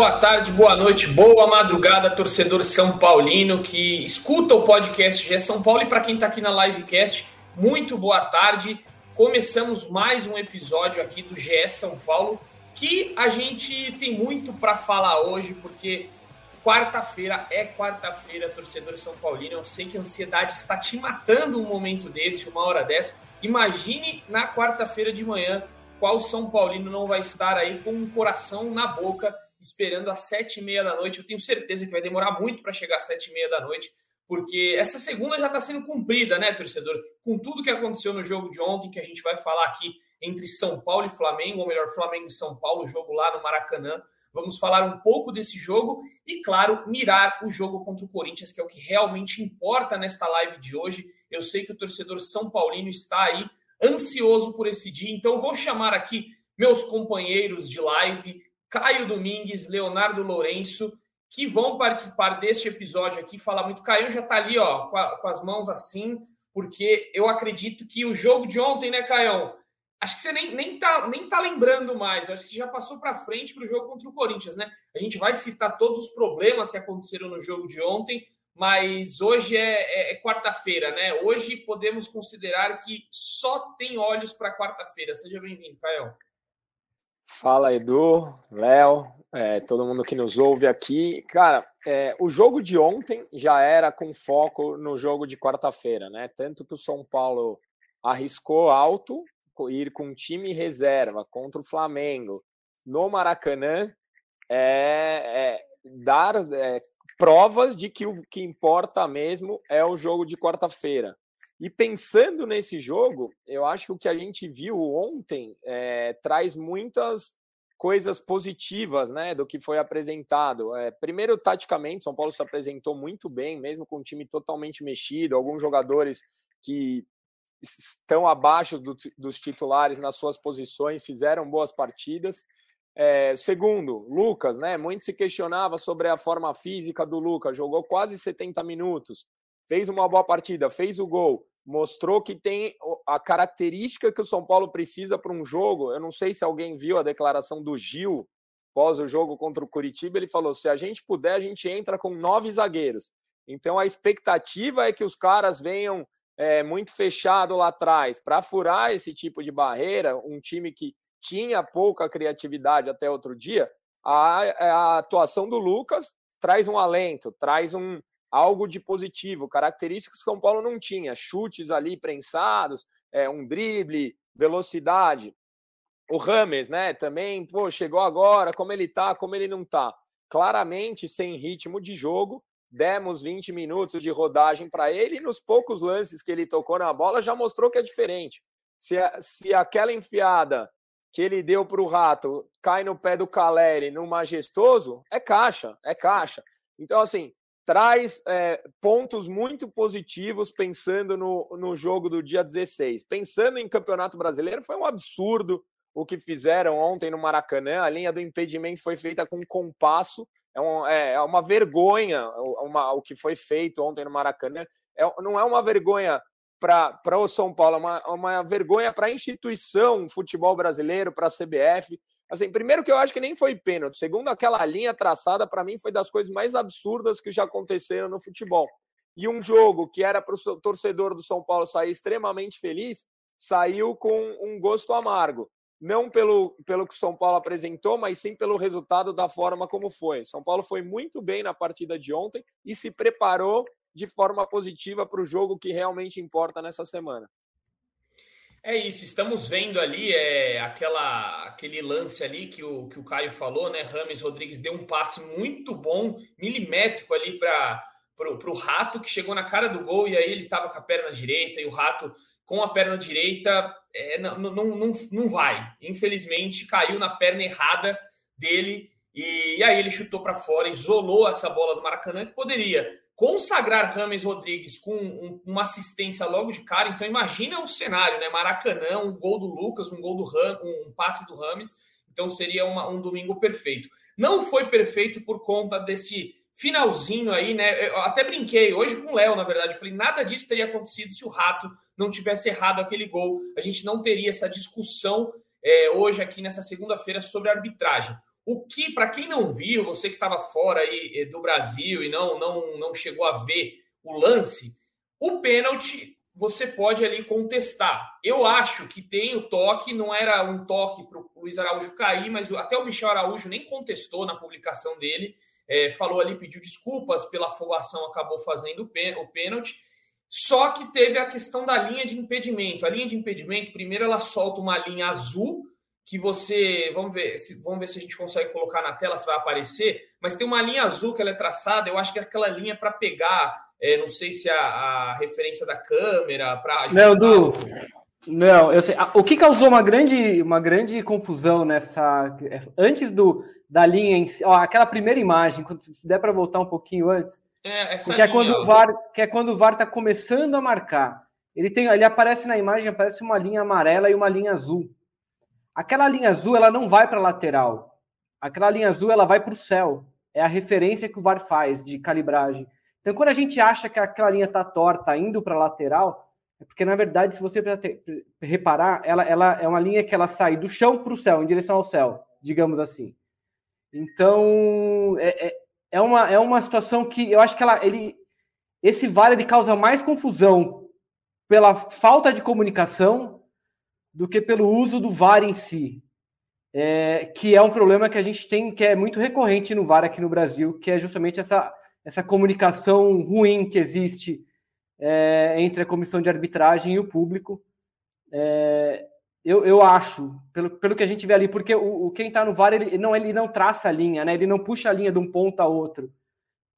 boa tarde, boa noite, boa madrugada, torcedor São Paulino que escuta o podcast GE São Paulo e para quem está aqui na livecast, muito boa tarde. Começamos mais um episódio aqui do GE São Paulo que a gente tem muito para falar hoje, porque quarta-feira é quarta-feira, torcedor São Paulino. Eu sei que a ansiedade está te matando um momento desse, uma hora dessa. Imagine na quarta-feira de manhã qual São Paulino não vai estar aí com um coração na boca esperando às sete e meia da noite. Eu tenho certeza que vai demorar muito para chegar às sete e meia da noite, porque essa segunda já está sendo cumprida, né, torcedor? Com tudo que aconteceu no jogo de ontem, que a gente vai falar aqui entre São Paulo e Flamengo, ou melhor, Flamengo e São Paulo, jogo lá no Maracanã. Vamos falar um pouco desse jogo e, claro, mirar o jogo contra o Corinthians, que é o que realmente importa nesta live de hoje. Eu sei que o torcedor São Paulino está aí ansioso por esse dia, então vou chamar aqui meus companheiros de live, Caio Domingues, Leonardo Lourenço, que vão participar deste episódio aqui. Falar muito. Caio já está ali, ó, com, a, com, as mãos assim, porque eu acredito que o jogo de ontem, né, Caio? Acho que você nem, nem, tá, nem tá lembrando mais. Acho que já passou para frente para o jogo contra o Corinthians, né? A gente vai citar todos os problemas que aconteceram no jogo de ontem, mas hoje é, é, é quarta-feira, né? Hoje podemos considerar que só tem olhos para quarta-feira. Seja bem-vindo, Caio. Fala, Edu, Léo, é, todo mundo que nos ouve aqui. Cara, é, o jogo de ontem já era com foco no jogo de quarta-feira, né? Tanto que o São Paulo arriscou alto ir com time reserva contra o Flamengo no Maracanã é, é dar é, provas de que o que importa mesmo é o jogo de quarta-feira. E pensando nesse jogo, eu acho que o que a gente viu ontem é, traz muitas coisas positivas né, do que foi apresentado. É, primeiro, taticamente, São Paulo se apresentou muito bem, mesmo com o time totalmente mexido, alguns jogadores que estão abaixo do, dos titulares nas suas posições fizeram boas partidas. É, segundo, Lucas, né? Muito se questionava sobre a forma física do Lucas, jogou quase 70 minutos, fez uma boa partida, fez o gol mostrou que tem a característica que o São Paulo precisa para um jogo. Eu não sei se alguém viu a declaração do Gil pós o jogo contra o Curitiba. Ele falou: se a gente puder, a gente entra com nove zagueiros. Então a expectativa é que os caras venham é, muito fechado lá atrás para furar esse tipo de barreira. Um time que tinha pouca criatividade até outro dia. A, a atuação do Lucas traz um alento, traz um, algo de positivo, características que São Paulo não tinha, chutes ali prensados, é, um drible, velocidade. O Rames, né, também, pô, chegou agora, como ele tá, como ele não tá. Claramente sem ritmo de jogo, demos 20 minutos de rodagem para ele e nos poucos lances que ele tocou na bola já mostrou que é diferente. Se, se aquela enfiada que ele deu para o Rato cai no pé do Caleri no majestoso, é caixa, é caixa. Então, assim, traz é, pontos muito positivos pensando no, no jogo do dia 16. Pensando em Campeonato Brasileiro, foi um absurdo o que fizeram ontem no Maracanã. A linha do impedimento foi feita com compasso. É, um, é, é uma vergonha uma, o que foi feito ontem no Maracanã. É, não é uma vergonha para o São Paulo, é uma, uma vergonha para a instituição futebol brasileiro, para a CBF. Assim, primeiro que eu acho que nem foi pênalti. Segundo, aquela linha traçada, para mim, foi das coisas mais absurdas que já aconteceram no futebol. E um jogo que era para o torcedor do São Paulo sair extremamente feliz, saiu com um gosto amargo. Não pelo, pelo que o São Paulo apresentou, mas sim pelo resultado da forma como foi. São Paulo foi muito bem na partida de ontem e se preparou de forma positiva para o jogo que realmente importa nessa semana. É isso, estamos vendo ali é, aquela, aquele lance ali que o, que o Caio falou, né? Rames Rodrigues deu um passe muito bom, milimétrico ali para o Rato, que chegou na cara do gol e aí ele estava com a perna direita e o Rato com a perna direita é, não, não, não, não vai. Infelizmente caiu na perna errada dele e, e aí ele chutou para fora, isolou essa bola do Maracanã que poderia consagrar Rames Rodrigues com um, uma assistência logo de cara. Então imagina o cenário, né? Maracanã, um gol do Lucas, um gol do Ram, um passe do Rames. Então seria uma, um domingo perfeito. Não foi perfeito por conta desse finalzinho aí, né? Eu até brinquei hoje com o Léo, na verdade. Falei, nada disso teria acontecido se o Rato não tivesse errado aquele gol. A gente não teria essa discussão é, hoje aqui nessa segunda-feira sobre arbitragem. O que, para quem não viu, você que estava fora aí eh, do Brasil e não, não, não chegou a ver o lance, o pênalti você pode ali contestar. Eu acho que tem o toque, não era um toque para o Luiz Araújo cair, mas até o Michel Araújo nem contestou na publicação dele, é, falou ali, pediu desculpas pela afobação, acabou fazendo o pênalti. Só que teve a questão da linha de impedimento. A linha de impedimento, primeiro ela solta uma linha azul que você, vamos ver, se, vamos ver se a gente consegue colocar na tela, se vai aparecer, mas tem uma linha azul que ela é traçada, eu acho que é aquela linha para pegar é, não sei se a, a referência da câmera para Não, Du, não, eu sei. O que causou uma grande, uma grande confusão nessa. Antes do, da linha em ó, aquela primeira imagem, se der para voltar um pouquinho antes. É, essa que, é quando o VAR, que é quando o VAR está começando a marcar. Ele, tem, ele aparece na imagem, aparece uma linha amarela e uma linha azul. Aquela linha azul, ela não vai para a lateral. Aquela linha azul, ela vai para o céu. É a referência que o VAR faz de calibragem. Então, quando a gente acha que aquela linha está torta, indo para a lateral, é porque, na verdade, se você reparar, ela, ela é uma linha que ela sai do chão para o céu, em direção ao céu, digamos assim. Então, é, é, é, uma, é uma situação que eu acho que ela, ele, esse vale ele causa mais confusão pela falta de comunicação do que pelo uso do VAR em si. É, que é um problema que a gente tem, que é muito recorrente no VAR aqui no Brasil, que é justamente essa essa comunicação ruim que existe é, entre a comissão de arbitragem e o público. É, eu, eu acho, pelo, pelo que a gente vê ali, porque o, o quem está no VAR, ele não, ele não traça a linha, né? ele não puxa a linha de um ponto a outro.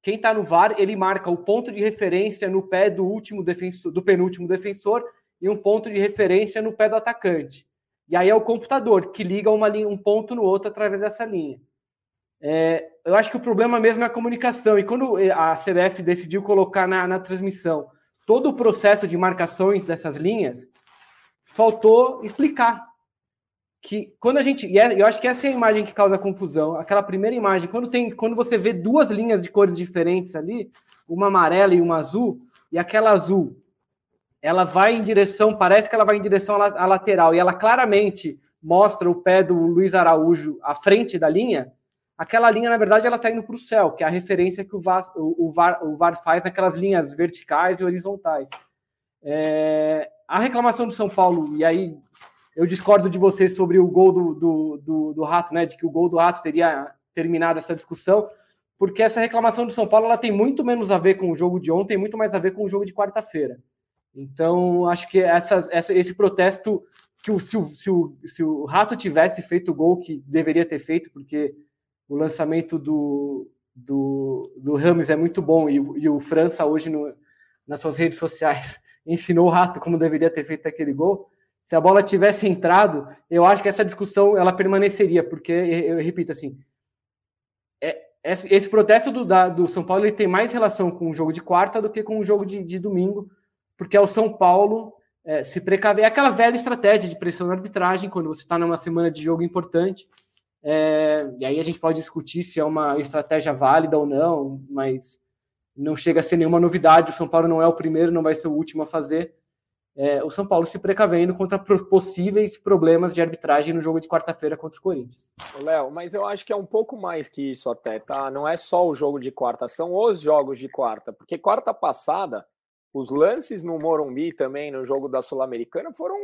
Quem está no VAR, ele marca o ponto de referência no pé do último defensor, do penúltimo defensor e um ponto de referência no pé do atacante. E aí é o computador que liga uma linha, um ponto no outro através dessa linha. É, eu acho que o problema mesmo é a comunicação. E quando a CBF decidiu colocar na, na transmissão todo o processo de marcações dessas linhas, faltou explicar que quando a gente, e é, eu acho que essa é a imagem que causa confusão, aquela primeira imagem, quando tem, quando você vê duas linhas de cores diferentes ali, uma amarela e uma azul, e aquela azul, ela vai em direção, parece que ela vai em direção à lateral, e ela claramente mostra o pé do Luiz Araújo à frente da linha, aquela linha, na verdade, ela está indo para o céu, que é a referência que o VAR, o, VAR, o VAR faz naquelas linhas verticais e horizontais. É, a reclamação do São Paulo, e aí eu discordo de você sobre o gol do, do, do, do, Rato, né? De que o gol do Rato teria terminado essa discussão, porque essa reclamação do São Paulo ela tem muito menos a ver com o jogo de ontem, muito mais a ver com o jogo de quarta-feira. Então, acho que essa, esse protesto, que o, se, o, se, o, se o Rato tivesse feito o gol que deveria ter feito, porque o lançamento do, do, do Rames é muito bom e, e o França hoje no, nas suas redes sociais ensinou o Rato como deveria ter feito aquele gol. Se a bola tivesse entrado, eu acho que essa discussão ela permaneceria, porque eu, eu repito assim, é, esse protesto do, da, do São Paulo ele tem mais relação com o jogo de quarta do que com o jogo de, de domingo, porque é o São Paulo é, se precaver. É aquela velha estratégia de pressão na arbitragem, quando você está numa semana de jogo importante, é, e aí a gente pode discutir se é uma estratégia válida ou não, mas não chega a ser nenhuma novidade. O São Paulo não é o primeiro, não vai ser o último a fazer. É, o São Paulo se precavendo contra possíveis problemas de arbitragem no jogo de quarta-feira contra o Corinthians. Léo, mas eu acho que é um pouco mais que isso até, tá? Não é só o jogo de quarta, são os jogos de quarta, porque quarta passada os lances no Morumbi também, no jogo da Sul-Americana, foram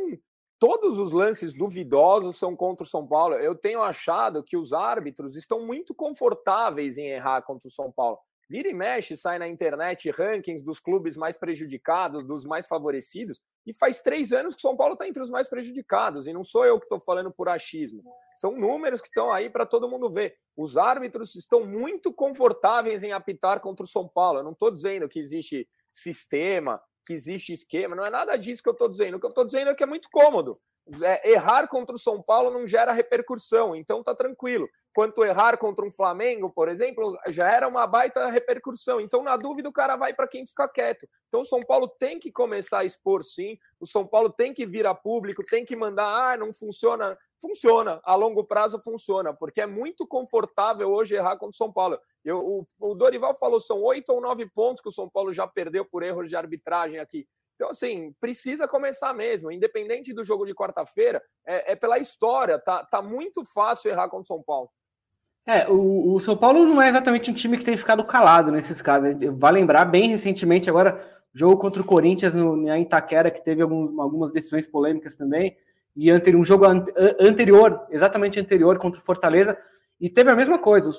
todos os lances duvidosos são contra o São Paulo. Eu tenho achado que os árbitros estão muito confortáveis em errar contra o São Paulo. Vira e mexe, sai na internet rankings dos clubes mais prejudicados, dos mais favorecidos, e faz três anos que o São Paulo está entre os mais prejudicados, e não sou eu que estou falando por achismo. São números que estão aí para todo mundo ver. Os árbitros estão muito confortáveis em apitar contra o São Paulo. Eu não estou dizendo que existe sistema, que existe esquema, não é nada disso que eu estou dizendo. O que eu estou dizendo é que é muito cômodo. É, errar contra o São Paulo não gera repercussão, então tá tranquilo. Quanto errar contra um Flamengo, por exemplo, já era uma baita repercussão. Então, na dúvida, o cara vai para quem fica quieto. Então, o São Paulo tem que começar a expor sim. O São Paulo tem que vir a público, tem que mandar, ah, não funciona. Funciona, a longo prazo funciona, porque é muito confortável hoje errar contra o São Paulo. Eu, o, o Dorival falou, são oito ou nove pontos que o São Paulo já perdeu por erros de arbitragem aqui. Então, assim, precisa começar mesmo. Independente do jogo de quarta-feira, é, é, pela história. Tá, tá muito fácil errar contra o São Paulo. É, o, o, São Paulo não é exatamente um time que tem ficado calado nesses casos. Vai lembrar bem recentemente agora jogo contra o Corinthians no, na Itaquera que teve algum, algumas decisões polêmicas também e um jogo anterior, exatamente anterior contra o Fortaleza e teve a mesma coisa.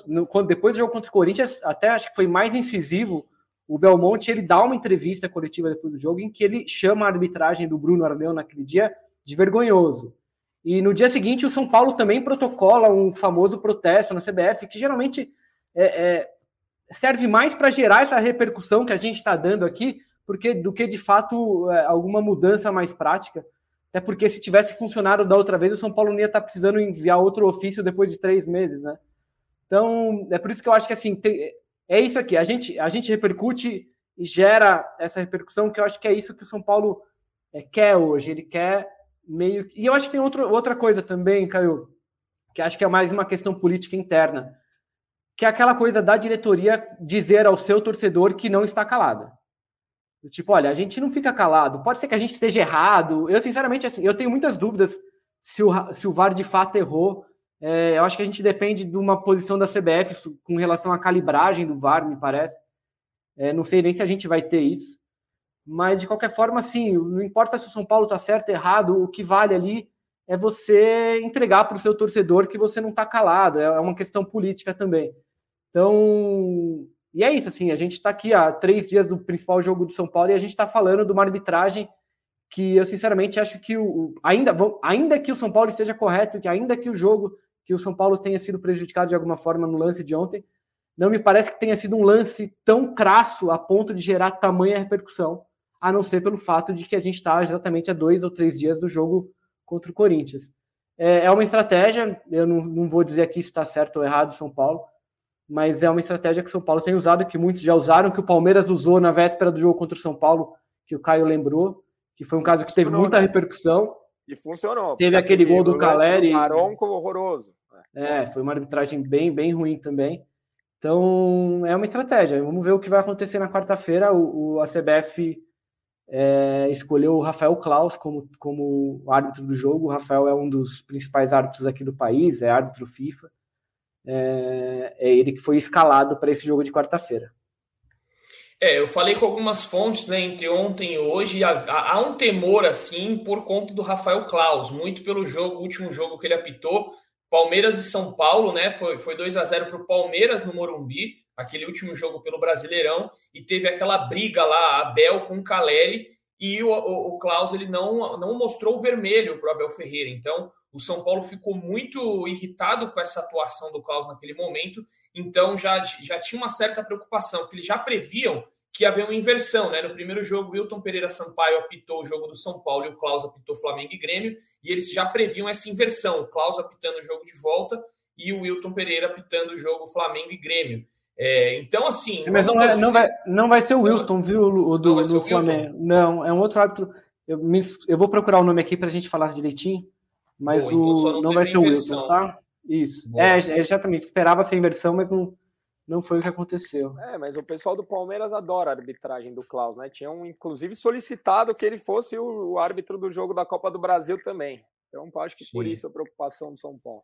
Depois do jogo contra o Corinthians, até acho que foi mais incisivo. O Belmonte ele dá uma entrevista coletiva depois do jogo em que ele chama a arbitragem do Bruno Armeu naquele dia de vergonhoso. E no dia seguinte, o São Paulo também protocola um famoso protesto na CBF, que geralmente é, é, serve mais para gerar essa repercussão que a gente está dando aqui, porque do que de fato é, alguma mudança mais prática. Até porque se tivesse funcionado da outra vez, o São Paulo não ia estar tá precisando enviar outro ofício depois de três meses, né? Então, é por isso que eu acho que assim, tem, é isso aqui. A gente, a gente repercute e gera essa repercussão, que eu acho que é isso que o São Paulo é, quer hoje. Ele quer meio. E eu acho que tem outro, outra coisa também, Caio, que acho que é mais uma questão política interna, que é aquela coisa da diretoria dizer ao seu torcedor que não está calada. Tipo, olha, a gente não fica calado. Pode ser que a gente esteja errado. Eu, sinceramente, assim, eu tenho muitas dúvidas se o, se o VAR de fato errou. É, eu acho que a gente depende de uma posição da CBF com relação à calibragem do VAR, me parece. É, não sei nem se a gente vai ter isso. Mas, de qualquer forma, assim, não importa se o São Paulo está certo ou errado, o que vale ali é você entregar para o seu torcedor que você não está calado. É, é uma questão política também. Então, e é isso, assim, a gente está aqui há três dias do principal jogo do São Paulo e a gente está falando de uma arbitragem que eu sinceramente acho que o, ainda, ainda que o São Paulo esteja correto, que ainda que o jogo, que o São Paulo tenha sido prejudicado de alguma forma no lance de ontem, não me parece que tenha sido um lance tão crasso a ponto de gerar tamanha repercussão a não ser pelo fato de que a gente está exatamente a dois ou três dias do jogo contra o Corinthians. É, é uma estratégia, eu não, não vou dizer aqui se está certo ou errado São Paulo, mas é uma estratégia que São Paulo tem usado, que muitos já usaram, que o Palmeiras usou na véspera do jogo contra o São Paulo, que o Caio lembrou, que foi um caso que teve muita né? repercussão. E funcionou. Teve aquele gol do Caleri. Maronco horroroso. É, foi uma arbitragem bem, bem ruim também. Então, é uma estratégia. Vamos ver o que vai acontecer na quarta-feira. O, o, a CBF é, escolheu o Rafael Klaus como, como árbitro do jogo. O Rafael é um dos principais árbitros aqui do país, é árbitro FIFA. É, é ele que foi escalado para esse jogo de quarta-feira. É, eu falei com algumas fontes né, entre ontem e hoje. Há, há, um temor assim por conta do Rafael Klaus, muito pelo jogo, último jogo que ele apitou. Palmeiras e São Paulo, né? Foi, foi 2 a 0 para o Palmeiras no Morumbi aquele último jogo pelo Brasileirão, e teve aquela briga lá, Abel com Caleri, e o, o, o Klaus ele não, não mostrou o vermelho para o Abel Ferreira. Então, o São Paulo ficou muito irritado com essa atuação do Klaus naquele momento, então já, já tinha uma certa preocupação, porque eles já previam que havia uma inversão, né? No primeiro jogo, o Wilton Pereira Sampaio apitou o jogo do São Paulo e o Klaus apitou Flamengo e Grêmio, e eles já previam essa inversão, o Klaus apitando o jogo de volta e o Wilton Pereira apitando o jogo Flamengo e Grêmio. É, então, assim. Mas não, é, não, vai, não vai ser o Wilton, viu, o do, do Flamengo. Não, é um outro árbitro. Eu, me, eu vou procurar o nome aqui para a gente falar direitinho, mas Boa, o, então não, não vai ser o Wilton, tá? Isso. É, é, exatamente. Esperava ser inversão, mas não, não foi o que aconteceu. É, mas o pessoal do Palmeiras adora a arbitragem do Klaus, né? Tinham, inclusive, solicitado que ele fosse o, o árbitro do jogo da Copa do Brasil também. Então, acho que Sim. por isso a preocupação do São Paulo.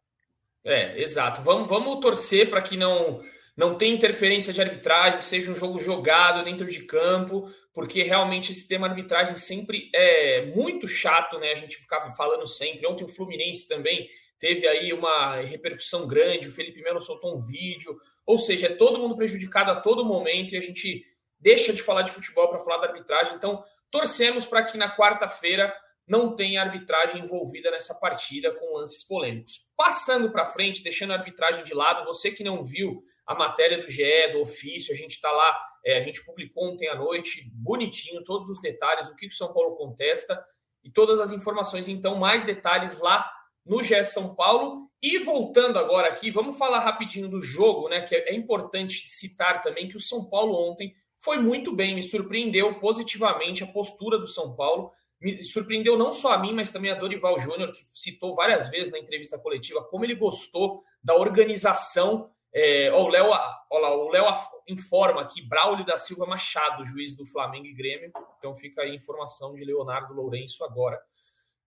É, exato. Vamos, vamos torcer para que não não tem interferência de arbitragem, que seja um jogo jogado dentro de campo, porque realmente esse tema arbitragem sempre é muito chato, né? A gente ficava falando sempre. Ontem o Fluminense também teve aí uma repercussão grande, o Felipe Melo soltou um vídeo, ou seja, é todo mundo prejudicado a todo momento e a gente deixa de falar de futebol para falar da arbitragem. Então, torcemos para que na quarta-feira não tenha arbitragem envolvida nessa partida com lances polêmicos. Passando para frente, deixando a arbitragem de lado, você que não viu a matéria do GE, do ofício, a gente está lá, é, a gente publicou ontem à noite, bonitinho, todos os detalhes, o que o São Paulo contesta e todas as informações, então, mais detalhes lá no GE São Paulo. E voltando agora aqui, vamos falar rapidinho do jogo, né? Que é importante citar também que o São Paulo ontem foi muito bem, me surpreendeu positivamente a postura do São Paulo. Me surpreendeu não só a mim, mas também a Dorival Júnior, que citou várias vezes na entrevista coletiva como ele gostou da organização é, ó, o Léo, o Léo informa aqui, Braulio da Silva Machado, juiz do Flamengo e Grêmio. Então fica aí a informação de Leonardo Lourenço agora,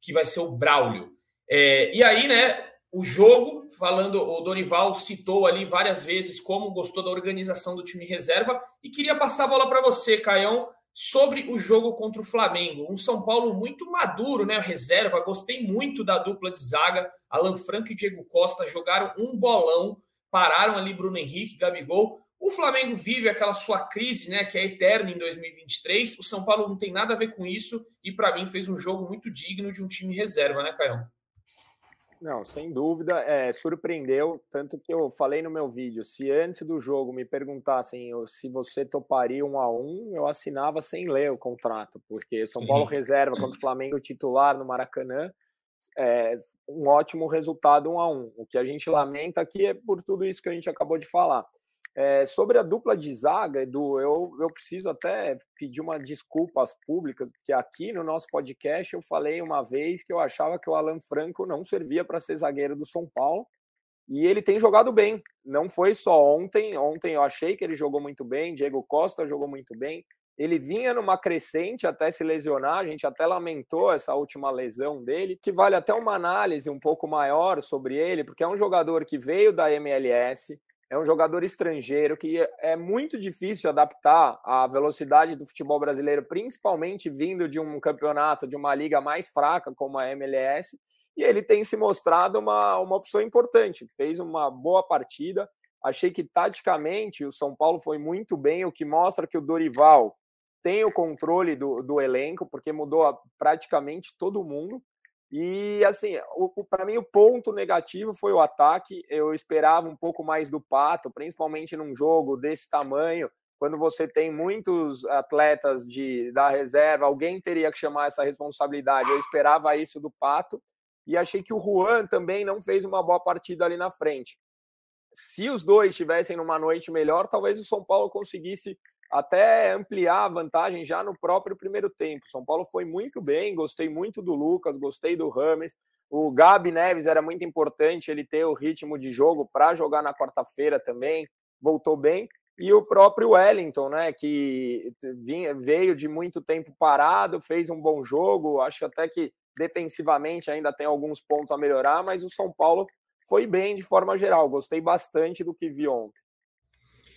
que vai ser o Braulio. É, e aí, né, o jogo, falando, o Dorival citou ali várias vezes como gostou da organização do time reserva e queria passar a bola para você, Caião, sobre o jogo contra o Flamengo. Um São Paulo muito maduro, né? Reserva, gostei muito da dupla de zaga. Alan Franco e Diego Costa jogaram um bolão, pararam ali Bruno Henrique, Gabigol. O Flamengo vive aquela sua crise, né, que é eterna em 2023. O São Paulo não tem nada a ver com isso e para mim fez um jogo muito digno de um time reserva, né, Caião? Não, sem dúvida, é, surpreendeu, tanto que eu falei no meu vídeo, se antes do jogo me perguntassem se você toparia um a um, eu assinava sem ler o contrato, porque São Paulo reserva contra o Flamengo titular no Maracanã, é um ótimo resultado um a um. O que a gente lamenta aqui é por tudo isso que a gente acabou de falar. É, sobre a dupla de zaga, Edu, eu, eu preciso até pedir uma desculpa às públicas, porque aqui no nosso podcast eu falei uma vez que eu achava que o Alan Franco não servia para ser zagueiro do São Paulo, e ele tem jogado bem. Não foi só ontem, ontem eu achei que ele jogou muito bem, Diego Costa jogou muito bem. Ele vinha numa crescente até se lesionar, a gente até lamentou essa última lesão dele, que vale até uma análise um pouco maior sobre ele, porque é um jogador que veio da MLS, é um jogador estrangeiro que é muito difícil adaptar à velocidade do futebol brasileiro, principalmente vindo de um campeonato, de uma liga mais fraca como a MLS, e ele tem se mostrado uma, uma opção importante. Fez uma boa partida. Achei que taticamente o São Paulo foi muito bem, o que mostra que o Dorival tem o controle do, do elenco, porque mudou praticamente todo mundo. E assim, para mim o ponto negativo foi o ataque. Eu esperava um pouco mais do Pato, principalmente num jogo desse tamanho, quando você tem muitos atletas de da reserva, alguém teria que chamar essa responsabilidade. Eu esperava isso do Pato e achei que o Juan também não fez uma boa partida ali na frente. Se os dois estivessem numa noite melhor, talvez o São Paulo conseguisse até ampliar a vantagem já no próprio primeiro tempo. São Paulo foi muito bem, gostei muito do Lucas, gostei do Rames. O Gabi Neves era muito importante ele ter o ritmo de jogo para jogar na quarta-feira também, voltou bem. E o próprio Wellington, né, que vinha, veio de muito tempo parado, fez um bom jogo. Acho até que defensivamente ainda tem alguns pontos a melhorar, mas o São Paulo foi bem de forma geral. Gostei bastante do que vi ontem.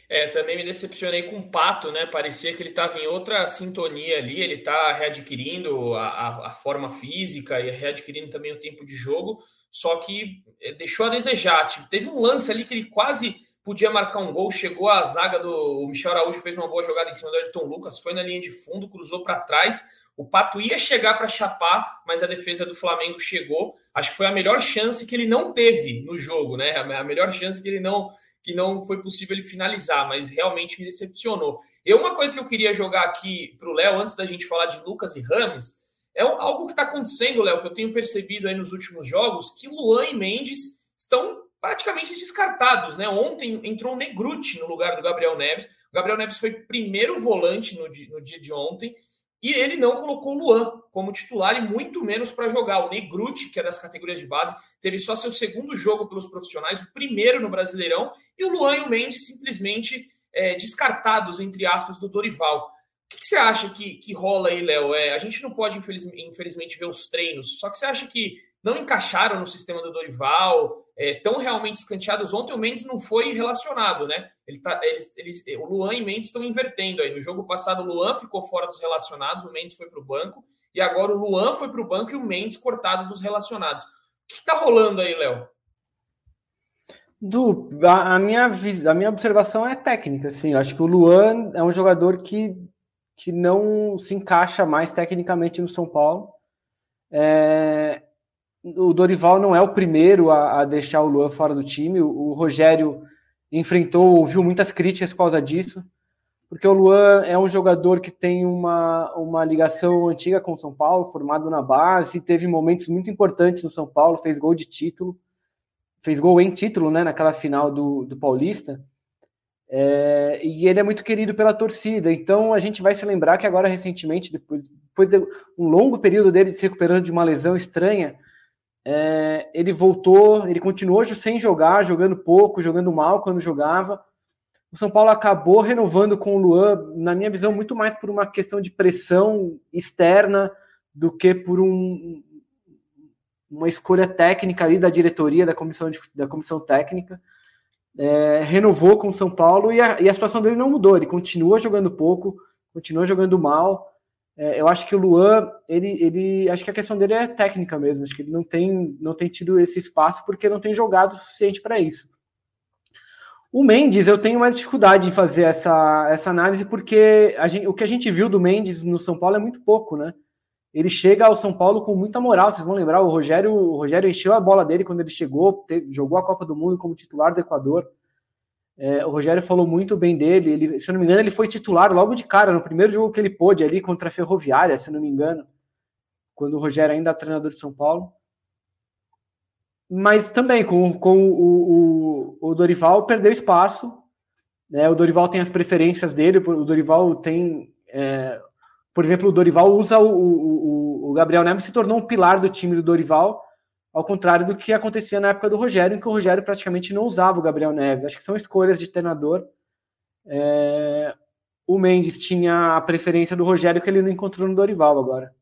É, também me decepcionei com o Pato, né? Parecia que ele estava em outra sintonia ali, ele está readquirindo a, a, a, forma física e readquirindo também o tempo de jogo, só que é, deixou a desejar. Tipo, teve um lance ali que ele quase podia marcar um gol, chegou a zaga do Michel Araújo, fez uma boa jogada em cima do Ayrton Lucas, foi na linha de fundo, cruzou para trás. O Pato ia chegar para chapar, mas a defesa do Flamengo chegou. Acho que foi a melhor chance que ele não teve no jogo, né? A melhor chance que ele não que não foi possível ele finalizar, mas realmente me decepcionou. Eu, uma coisa que eu queria jogar aqui para o Léo, antes da gente falar de Lucas e Rames, é algo que está acontecendo, Léo, que eu tenho percebido aí nos últimos jogos, que Luan e Mendes estão praticamente descartados, né? Ontem entrou o Negruti no lugar do Gabriel Neves. O Gabriel Neves foi primeiro volante no dia, no dia de ontem e ele não colocou o Luan como titular e muito menos para jogar. O Negruti, que é das categorias de base, teve só seu segundo jogo pelos profissionais, o primeiro no Brasileirão, e o Luan e o Mendes simplesmente é, descartados, entre aspas, do Dorival. O que, que você acha que, que rola aí, Léo? É, a gente não pode, infelizmente, ver os treinos, só que você acha que não encaixaram no sistema do Dorival, é, tão realmente escanteados. Ontem o Mendes não foi relacionado, né? Ele tá, ele, ele, o Luan e Mendes estão invertendo aí. No jogo passado, o Luan ficou fora dos relacionados, o Mendes foi para o banco, e agora o Luan foi para o banco e o Mendes cortado dos relacionados. O que está rolando aí, Léo? Du, a, a, minha, a minha observação é técnica, assim. Eu acho que o Luan é um jogador que, que não se encaixa mais tecnicamente no São Paulo. É, o Dorival não é o primeiro a, a deixar o Luan fora do time. O, o, Rogério enfrentou, ouviu muitas críticas por causa disso, porque o Luan é um jogador que tem uma, uma ligação antiga com o São Paulo, formado na base, teve momentos muito importantes no São Paulo, fez gol de título, fez gol em título, né, naquela final do, do Paulista. É, e ele é muito querido pela torcida, então a gente vai se lembrar que agora, recentemente, depois, depois de um longo período dele se recuperando de uma lesão estranha, é, ele voltou, ele continuou sem jogar, jogando pouco, jogando mal quando jogava. O São Paulo acabou renovando com o Luan, na minha visão, muito mais por uma questão de pressão externa do que por um, uma escolha técnica ali da diretoria, da comissão, de, da comissão técnica. É, renovou com o São Paulo e a, e a situação dele não mudou. Ele continua jogando pouco, continua jogando mal. É, eu acho que o Luan, ele, ele, acho que a questão dele é técnica mesmo. Acho que ele não tem, não tem tido esse espaço porque não tem jogado o suficiente para isso. O Mendes, eu tenho mais dificuldade em fazer essa, essa análise porque gente, o que a gente viu do Mendes no São Paulo é muito pouco, né? Ele chega ao São Paulo com muita moral. Vocês vão lembrar, o Rogério, o Rogério encheu a bola dele quando ele chegou, jogou a Copa do Mundo como titular do Equador. É, o Rogério falou muito bem dele. Ele, se eu não me engano, ele foi titular logo de cara, no primeiro jogo que ele pôde ali contra a Ferroviária, se eu não me engano, quando o Rogério ainda é treinador de São Paulo. Mas também com, com o, o, o Dorival perdeu espaço. Né? O Dorival tem as preferências dele, o Dorival tem. É, por exemplo, o Dorival usa o, o, o Gabriel Neves se tornou um pilar do time do Dorival ao contrário do que acontecia na época do Rogério, em que o Rogério praticamente não usava o Gabriel Neves. Acho que são escolhas de treinador. É... O Mendes tinha a preferência do Rogério que ele não encontrou no Dorival agora.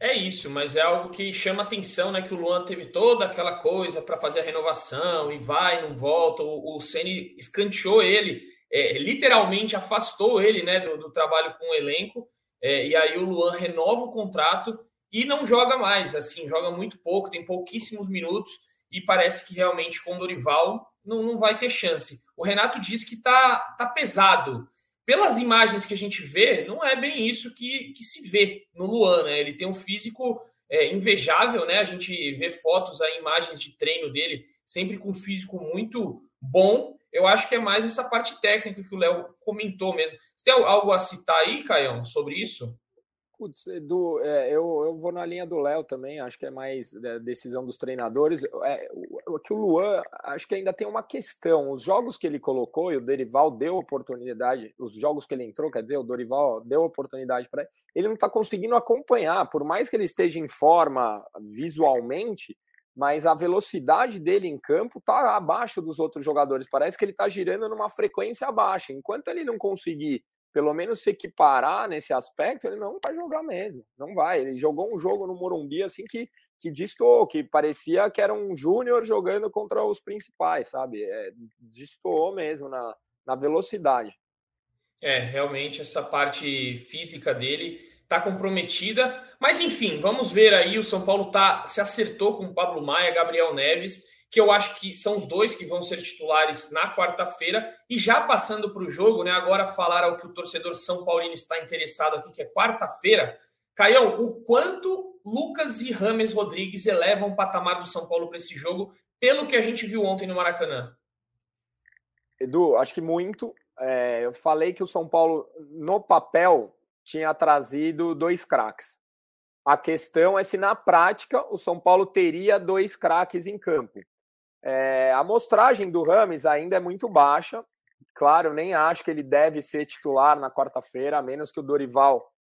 É isso, mas é algo que chama atenção, né? Que o Luan teve toda aquela coisa para fazer a renovação e vai, não volta. O, Ceni escanteou ele, é, literalmente afastou ele, né, do, do trabalho com o elenco. É, e aí o Luan renova o contrato e não joga mais, assim, joga muito pouco, tem pouquíssimos minutos e parece que realmente com o Dorival não, não vai ter chance. O Renato diz que tá, tá pesado. Pelas imagens que a gente vê, não é bem isso que, que se vê no Luan, né? Ele tem um físico é, invejável, né? A gente vê fotos, aí, imagens de treino dele, sempre com um físico muito bom. Eu acho que é mais essa parte técnica que o Léo comentou mesmo. Você tem algo a citar aí, Caião, sobre isso? Putz, é, eu, eu vou na linha do Léo também, acho que é mais decisão dos treinadores. É, o, que o Luan, acho que ainda tem uma questão. Os jogos que ele colocou e o Dorival deu oportunidade, os jogos que ele entrou, quer dizer, o Dorival deu oportunidade para ele, ele não está conseguindo acompanhar, por mais que ele esteja em forma visualmente, mas a velocidade dele em campo está abaixo dos outros jogadores. Parece que ele está girando numa frequência baixa. Enquanto ele não conseguir pelo menos se equiparar nesse aspecto, ele não vai jogar mesmo. Não vai. Ele jogou um jogo no Morumbi assim que, que distou, que parecia que era um júnior jogando contra os principais, sabe? É, distou mesmo na, na velocidade. É, realmente essa parte física dele está comprometida. Mas enfim, vamos ver aí. O São Paulo tá, se acertou com o Pablo Maia, Gabriel Neves que eu acho que são os dois que vão ser titulares na quarta-feira. E já passando para o jogo, né? Agora falar ao que o torcedor São Paulino está interessado aqui, que é quarta-feira. Caião, o quanto Lucas e Rames Rodrigues elevam o patamar do São Paulo para esse jogo, pelo que a gente viu ontem no Maracanã? Edu, acho que muito. É, eu falei que o São Paulo, no papel, tinha trazido dois craques. A questão é se na prática o São Paulo teria dois craques em campo. É, a amostragem do Rames ainda é muito baixa. Claro, nem acho que ele deve ser titular na quarta-feira, a menos que o Dorival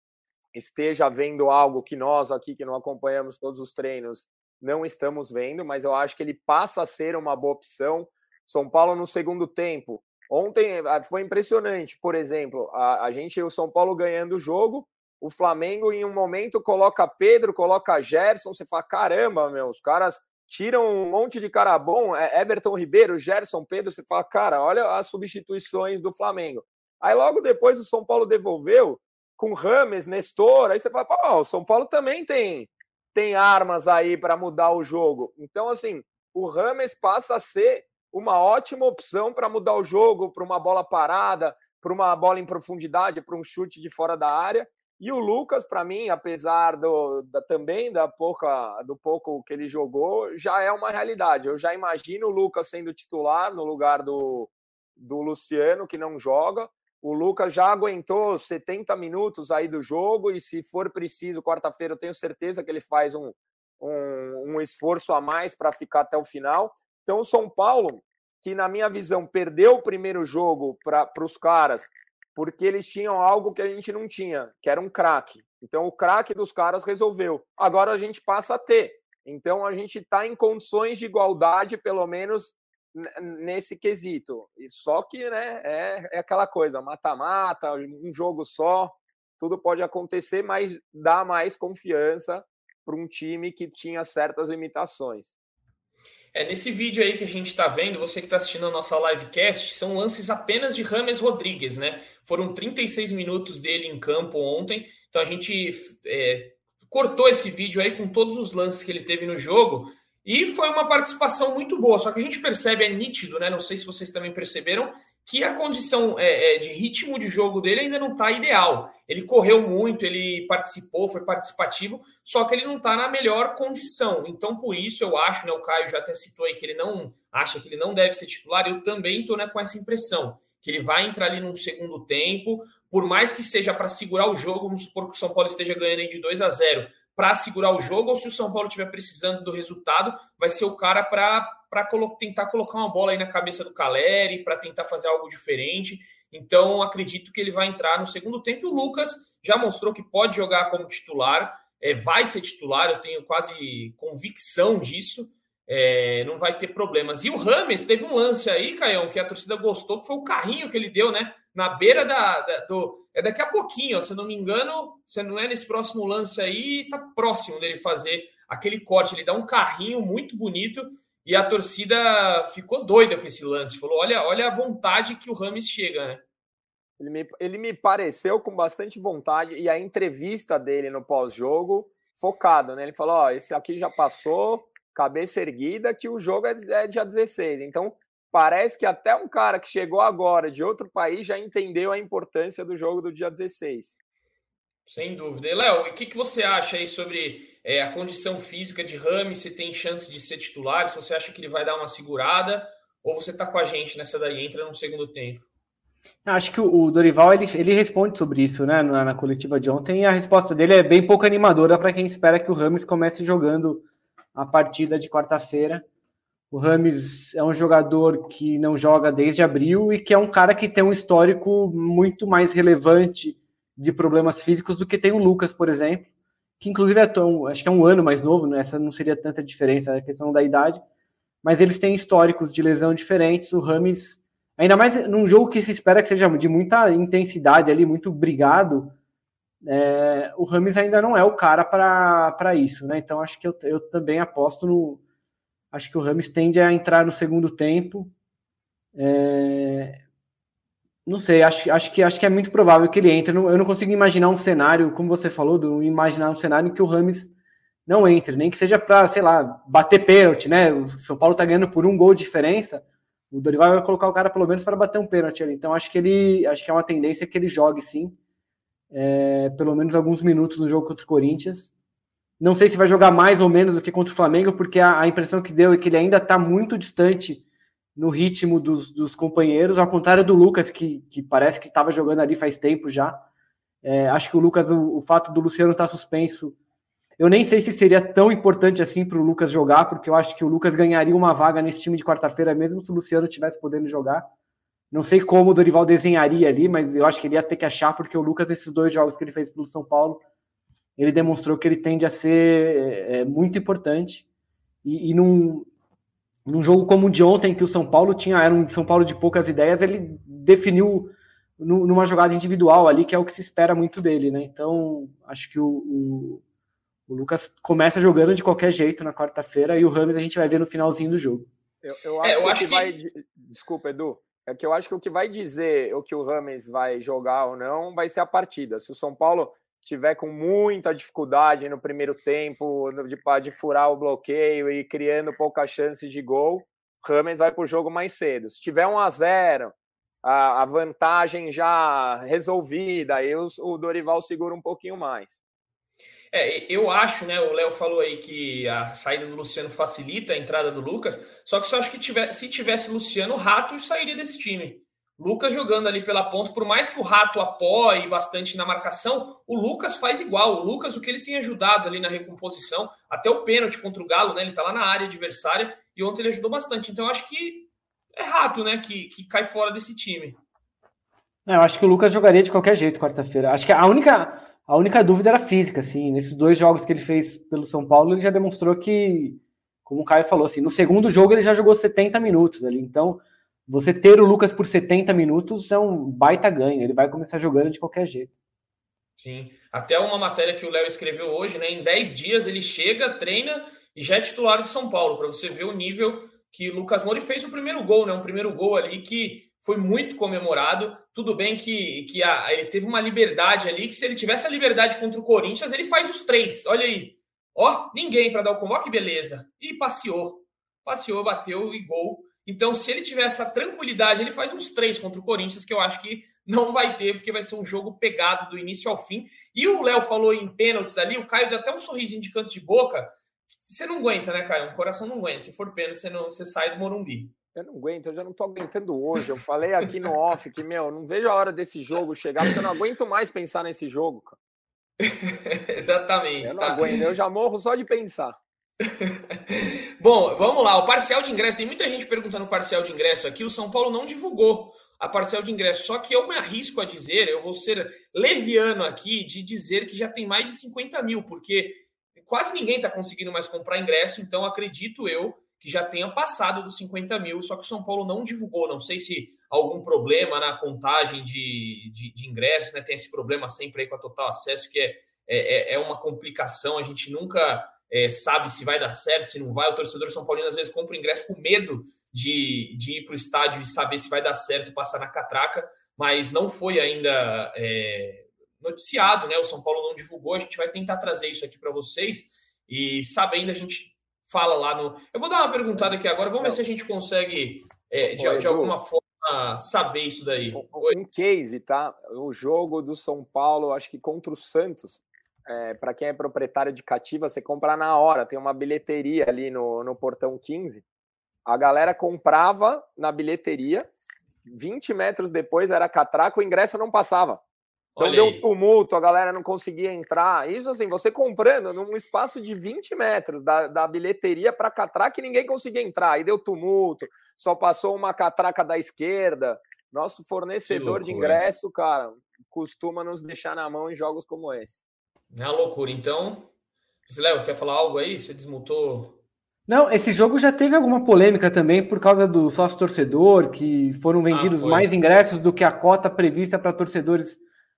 esteja vendo algo que nós aqui, que não acompanhamos todos os treinos, não estamos vendo, mas eu acho que ele passa a ser uma boa opção. São Paulo no segundo tempo. Ontem ah, foi impressionante, por exemplo, a, a gente, o São Paulo ganhando o jogo, o Flamengo em um momento coloca Pedro, coloca Gerson, você fala, caramba, meu, os caras tiram um monte de cara bom, é Everton Ribeiro, Gerson, Pedro, você fala, cara, olha as substituições do Flamengo. Aí logo depois o São Paulo devolveu com Rames, Nestor, aí você fala, pô, o São Paulo também tem tem armas aí para mudar o jogo. Então assim, o Rames passa a ser uma ótima opção para mudar o jogo, para uma bola parada, para uma bola em profundidade, para um chute de fora da área. E o Lucas, para mim, apesar do, da, também da pouca, do pouco que ele jogou, já é uma realidade. Eu já imagino o Lucas sendo titular no lugar do, do Luciano, que não joga. O Lucas já aguentou 70 minutos aí do jogo e, se for preciso, quarta-feira, eu tenho certeza que ele faz um, um, um esforço a mais para ficar até o final. Então, o São Paulo, que na minha visão perdeu o primeiro jogo para os caras porque eles tinham algo que a gente não tinha, que era um craque. Então o craque dos caras resolveu. Agora a gente passa a ter. Então a gente está em condições de igualdade, pelo menos nesse quesito. E só que né, é, é aquela coisa, mata-mata, um jogo só, tudo pode acontecer, mas dá mais confiança para um time que tinha certas limitações. É, nesse vídeo aí que a gente está vendo, você que está assistindo a nossa livecast, são lances apenas de Rames Rodrigues, né? Foram 36 minutos dele em campo ontem, então a gente é, cortou esse vídeo aí com todos os lances que ele teve no jogo e foi uma participação muito boa. Só que a gente percebe, é nítido, né? Não sei se vocês também perceberam, que a condição é, é, de ritmo de jogo dele ainda não está ideal. Ele correu muito, ele participou, foi participativo, só que ele não está na melhor condição. Então, por isso, eu acho, né, o Caio já até citou aí que ele não acha que ele não deve ser titular, eu também estou né, com essa impressão, que ele vai entrar ali num segundo tempo, por mais que seja para segurar o jogo, vamos supor que o São Paulo esteja ganhando aí de 2 a 0 para segurar o jogo, ou se o São Paulo estiver precisando do resultado, vai ser o cara para para colo tentar colocar uma bola aí na cabeça do Caleri, para tentar fazer algo diferente. Então, acredito que ele vai entrar no segundo tempo. O Lucas já mostrou que pode jogar como titular, é, vai ser titular, eu tenho quase convicção disso. É, não vai ter problemas. E o Rames teve um lance aí, Caião, que a torcida gostou, que foi o carrinho que ele deu, né? Na beira da, da do. É daqui a pouquinho, ó, se eu não me engano, se não é nesse próximo lance aí, tá próximo dele fazer aquele corte. Ele dá um carrinho muito bonito e a torcida ficou doida com esse lance. Falou: olha, olha a vontade que o Rames chega, né? Ele me, ele me pareceu com bastante vontade e a entrevista dele no pós-jogo focado, né? Ele falou: Ó, esse aqui já passou, cabeça erguida, que o jogo é, é dia 16. Então, parece que até um cara que chegou agora de outro país já entendeu a importância do jogo do dia 16. Sem dúvida. E, Léo, o que, que você acha aí sobre é, a condição física de Rami, se tem chance de ser titular, se você acha que ele vai dar uma segurada, ou você está com a gente nessa daí, entra no segundo tempo? Acho que o Dorival ele, ele responde sobre isso, né, na, na coletiva de ontem, e a resposta dele é bem pouco animadora para quem espera que o Rames comece jogando a partida de quarta-feira. O Rames é um jogador que não joga desde abril e que é um cara que tem um histórico muito mais relevante de problemas físicos do que tem o Lucas, por exemplo que inclusive é tão, acho que é um ano mais novo, né? essa não seria tanta diferença, a questão da idade, mas eles têm históricos de lesão diferentes. O Rames, ainda mais num jogo que se espera que seja de muita intensidade ali, muito brigado, é, o Rames ainda não é o cara para isso, né? Então acho que eu, eu também aposto no. Acho que o Rames tende a entrar no segundo tempo. É, não sei, acho, acho, que, acho que é muito provável que ele entre. Eu não consigo imaginar um cenário, como você falou, do, imaginar um cenário em que o Rames não entre, nem que seja para, sei lá, bater pênalti, né? O São Paulo tá ganhando por um gol de diferença. O Dorival vai colocar o cara pelo menos para bater um pênalti ali. Então acho que ele, acho que é uma tendência que ele jogue sim, é, pelo menos alguns minutos no jogo contra o Corinthians. Não sei se vai jogar mais ou menos do que contra o Flamengo, porque a, a impressão que deu é que ele ainda está muito distante no ritmo dos, dos companheiros, ao contrário do Lucas, que, que parece que estava jogando ali faz tempo já. É, acho que o Lucas, o, o fato do Luciano estar tá suspenso, eu nem sei se seria tão importante assim para o Lucas jogar, porque eu acho que o Lucas ganharia uma vaga nesse time de quarta-feira, mesmo se o Luciano tivesse podendo jogar. Não sei como o Dorival desenharia ali, mas eu acho que ele ia ter que achar, porque o Lucas, esses dois jogos que ele fez pelo São Paulo, ele demonstrou que ele tende a ser é, é muito importante. E, e num, num jogo como o de ontem, que o São Paulo tinha, era um São Paulo de poucas ideias, ele definiu no, numa jogada individual ali, que é o que se espera muito dele, né? Então, acho que o, o, o Lucas começa jogando de qualquer jeito na quarta-feira e o Rames a gente vai ver no finalzinho do jogo. Eu, eu acho, é, eu que, acho que, vai. Desculpa, Edu. É que eu acho que o que vai dizer o que o Rames vai jogar ou não vai ser a partida. Se o São Paulo tiver com muita dificuldade no primeiro tempo de, de furar o bloqueio e criando pouca chance de gol, Rames vai para o jogo mais cedo. Se tiver 1 a 0 a, a vantagem já resolvida, aí o, o Dorival segura um pouquinho mais. É, eu acho, né? O Léo falou aí que a saída do Luciano facilita a entrada do Lucas. Só que só acho que tiver, se tivesse Luciano, o Rato sairia desse time. Lucas jogando ali pela ponta, por mais que o Rato apoie bastante na marcação, o Lucas faz igual. O Lucas, o que ele tem ajudado ali na recomposição, até o pênalti contra o Galo, né? Ele tá lá na área adversária e ontem ele ajudou bastante. Então eu acho que é Rato, né? Que, que cai fora desse time. É, eu acho que o Lucas jogaria de qualquer jeito quarta-feira. Acho que a única, a única dúvida era física, assim. Nesses dois jogos que ele fez pelo São Paulo, ele já demonstrou que, como o Caio falou, assim, no segundo jogo ele já jogou 70 minutos ali. Então você ter o Lucas por 70 minutos é um baita ganho. Ele vai começar jogando de qualquer jeito. Sim, até uma matéria que o Léo escreveu hoje, né? Em 10 dias ele chega, treina e já é titular de São Paulo, para você ver o nível que o Lucas Moura fez o primeiro gol, né? Um primeiro gol ali que foi muito comemorado. Tudo bem que, que a, ele teve uma liberdade ali, que se ele tivesse a liberdade contra o Corinthians, ele faz os três. Olha aí. Ó, ninguém para dar o combo. Que beleza. E passeou. Passeou, bateu e gol. Então, se ele tiver essa tranquilidade, ele faz uns três contra o Corinthians, que eu acho que não vai ter, porque vai ser um jogo pegado do início ao fim. E o Léo falou em pênaltis ali, o Caio deu até um sorrisinho de canto de boca. Você não aguenta, né, Caio? O coração não aguenta. Se for pênalti, você, não, você sai do Morumbi. Eu não aguento, eu já não tô aguentando hoje. Eu falei aqui no off que, meu, não vejo a hora desse jogo chegar, porque eu não aguento mais pensar nesse jogo, cara. Exatamente. Eu não tá. aguento, eu já morro só de pensar. Bom, vamos lá. O parcial de ingresso, tem muita gente perguntando o parcial de ingresso aqui. O São Paulo não divulgou a parcial de ingresso. Só que eu me arrisco a dizer, eu vou ser leviano aqui, de dizer que já tem mais de 50 mil, porque quase ninguém está conseguindo mais comprar ingresso. Então, acredito eu que já tenha passado dos 50 mil, só que o São Paulo não divulgou. Não sei se algum problema na contagem de, de, de ingressos, né? Tem esse problema sempre aí com a total acesso, que é, é, é, é uma complicação. A gente nunca é, sabe se vai dar certo, se não vai. O torcedor São Paulino às vezes compra o ingresso com medo de, de ir para o estádio e saber se vai dar certo passar na catraca, mas não foi ainda é, noticiado, né? O São Paulo não divulgou. A gente vai tentar trazer isso aqui para vocês e sabendo a gente fala lá no. Eu vou dar uma perguntada aqui agora, vamos ver se a gente consegue, é, de, de, alguma forma, saber isso daí. Um case, tá? O jogo do São Paulo, acho que contra o Santos. É, para quem é proprietário de cativa, você compra na hora. Tem uma bilheteria ali no, no portão 15. A galera comprava na bilheteria, 20 metros depois era catraca, o ingresso não passava. Então Olha deu um tumulto, a galera não conseguia entrar. Isso assim, você comprando num espaço de 20 metros da, da bilheteria para catraca e ninguém conseguia entrar. Aí deu tumulto, só passou uma catraca da esquerda. Nosso fornecedor de ingresso, cara, costuma nos deixar na mão em jogos como esse. É uma loucura. Então, Léo, quer falar algo aí? Você desmutou? Não, esse jogo já teve alguma polêmica também por causa do sócio torcedor, que foram ah, vendidos ah, mais ingressos do que a cota prevista para torcedores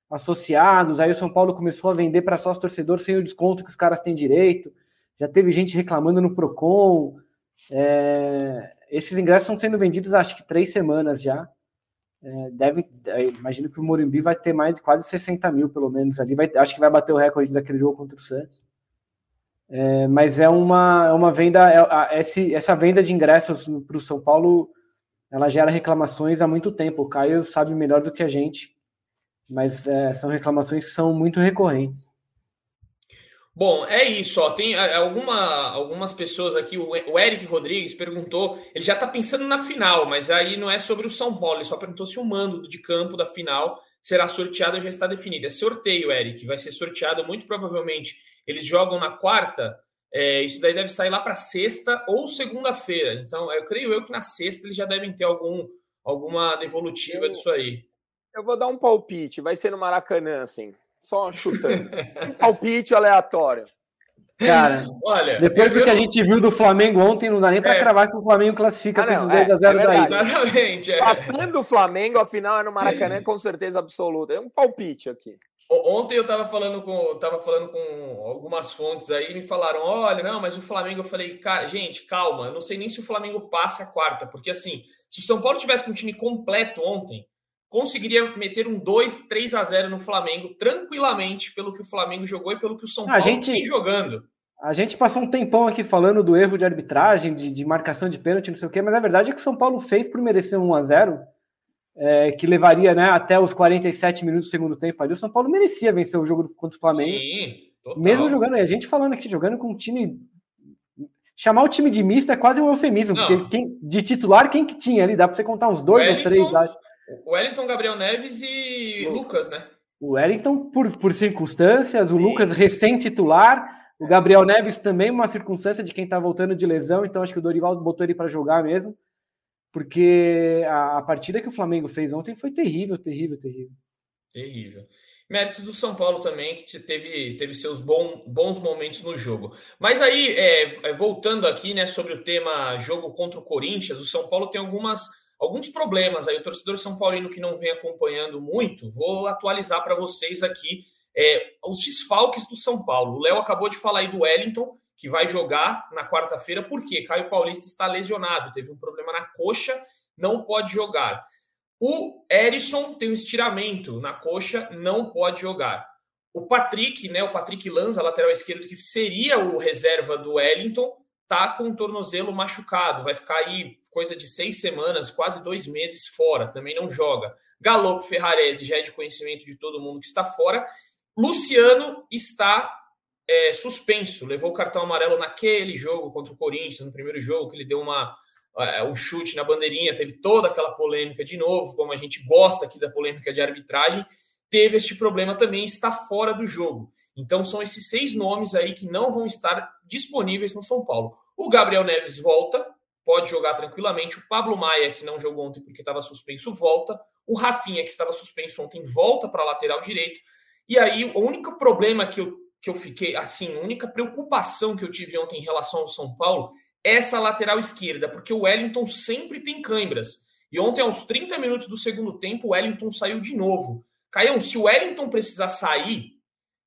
associados, aí o São Paulo começou a vender para sócio torcedor sem o desconto que os caras têm direito. Já teve gente reclamando no Procon. É, esses ingressos estão sendo vendidos acho que três semanas já. É, deve, é, imagino que o Morumbi vai ter mais de quase 60 mil, pelo menos ali. Vai, acho que vai bater o recorde daquele jogo contra o Santos. É, mas é uma, é uma venda, é, esse, essa venda de ingressos para o São Paulo, ela gera reclamações há muito tempo. O Caio sabe melhor do que a gente mas é, são reclamações que são muito recorrentes. Bom, é isso. Ó. Tem é, alguma, algumas pessoas aqui. O Eric Rodrigues perguntou. Ele já está pensando na final, mas aí não é sobre o São Paulo. Ele só perguntou se o mando de campo da final será sorteado já está definido. É sorteio, Eric. Vai ser sorteado muito provavelmente. Eles jogam na quarta. É, isso daí deve sair lá para sexta ou segunda-feira. Então, eu creio eu que na sexta eles já devem ter algum, alguma devolutiva eu, disso aí. Eu vou dar um palpite, vai ser no Maracanã, assim, só chutando. um palpite aleatório. Cara, olha, depois do que a gente viu do Flamengo ontem, não dá nem para é. cravar que o Flamengo classifica ah, não, com esses 2 é, a 0 é daí. Exatamente. É. Passando o Flamengo, a final é no Maracanã com certeza absoluta. É um palpite aqui. Ontem eu estava falando com tava falando com algumas fontes aí me falaram: olha, não, mas o Flamengo, eu falei, cara, gente, calma, eu não sei nem se o Flamengo passa a quarta, porque assim, se o São Paulo tivesse com um time completo ontem, conseguiria meter um 2, 3 a 0 no Flamengo tranquilamente pelo que o Flamengo jogou e pelo que o São Paulo a gente, vem jogando. A gente passou um tempão aqui falando do erro de arbitragem, de, de marcação de pênalti, não sei o quê, mas a verdade é que o São Paulo fez por merecer um 1 a 0 é, que levaria né, até os 47 minutos do segundo tempo ali. O São Paulo merecia vencer o jogo contra o Flamengo. Sim, total. Mesmo jogando, a gente falando aqui, jogando com um time. Chamar o time de misto é quase um eufemismo, não. porque quem, de titular, quem que tinha ali? Dá para você contar uns dois Wellington, ou três, acho. O Wellington, Gabriel Neves e o, Lucas, né? O Wellington, por, por circunstâncias, o Sim. Lucas recém-titular, o Gabriel Neves também uma circunstância de quem está voltando de lesão, então acho que o Dorival botou ele para jogar mesmo, porque a, a, partida que o Flamengo fez ontem foi terrível, terrível, terrível. Terrível. Mérito do São Paulo também, que teve, teve seus bom, bons momentos no jogo. Mas aí, é, voltando aqui né, sobre o tema jogo contra o Corinthians, o São Paulo tem algumas alguns problemas aí. O torcedor São Paulino que não vem acompanhando muito, vou atualizar para vocês aqui É, os desfalques do São Paulo. O Léo acabou de falar aí do Wellington, que vai jogar na quarta-feira, porque Caio Paulista está lesionado, teve um problema na coxa, não pode jogar. O Erisson tem um estiramento na coxa, não pode jogar. O Patrick, né, o Patrick Lanza, lateral esquerdo, que seria o reserva do Wellington, tá com o tornozelo machucado, vai ficar aí coisa de seis semanas, quase dois meses fora, também não joga. Galopo Ferrarese já é de conhecimento de todo mundo que está fora. Luciano está é, suspenso, levou o cartão amarelo naquele jogo contra o Corinthians, no primeiro jogo, que ele deu uma, é, um chute na bandeirinha, teve toda aquela polêmica de novo, como a gente gosta aqui da polêmica de arbitragem, teve este problema também, está fora do jogo. Então são esses seis nomes aí que não vão estar disponíveis no São Paulo. O Gabriel Neves volta, pode jogar tranquilamente. O Pablo Maia, que não jogou ontem porque estava suspenso, volta. O Rafinha, que estava suspenso ontem, volta para a lateral direito. E aí, o único problema que eu que eu fiquei, assim, a única preocupação que eu tive ontem em relação ao São Paulo é essa lateral esquerda, porque o Wellington sempre tem câimbras. E ontem, aos 30 minutos do segundo tempo, o Wellington saiu de novo. Caião, se o Wellington precisar sair,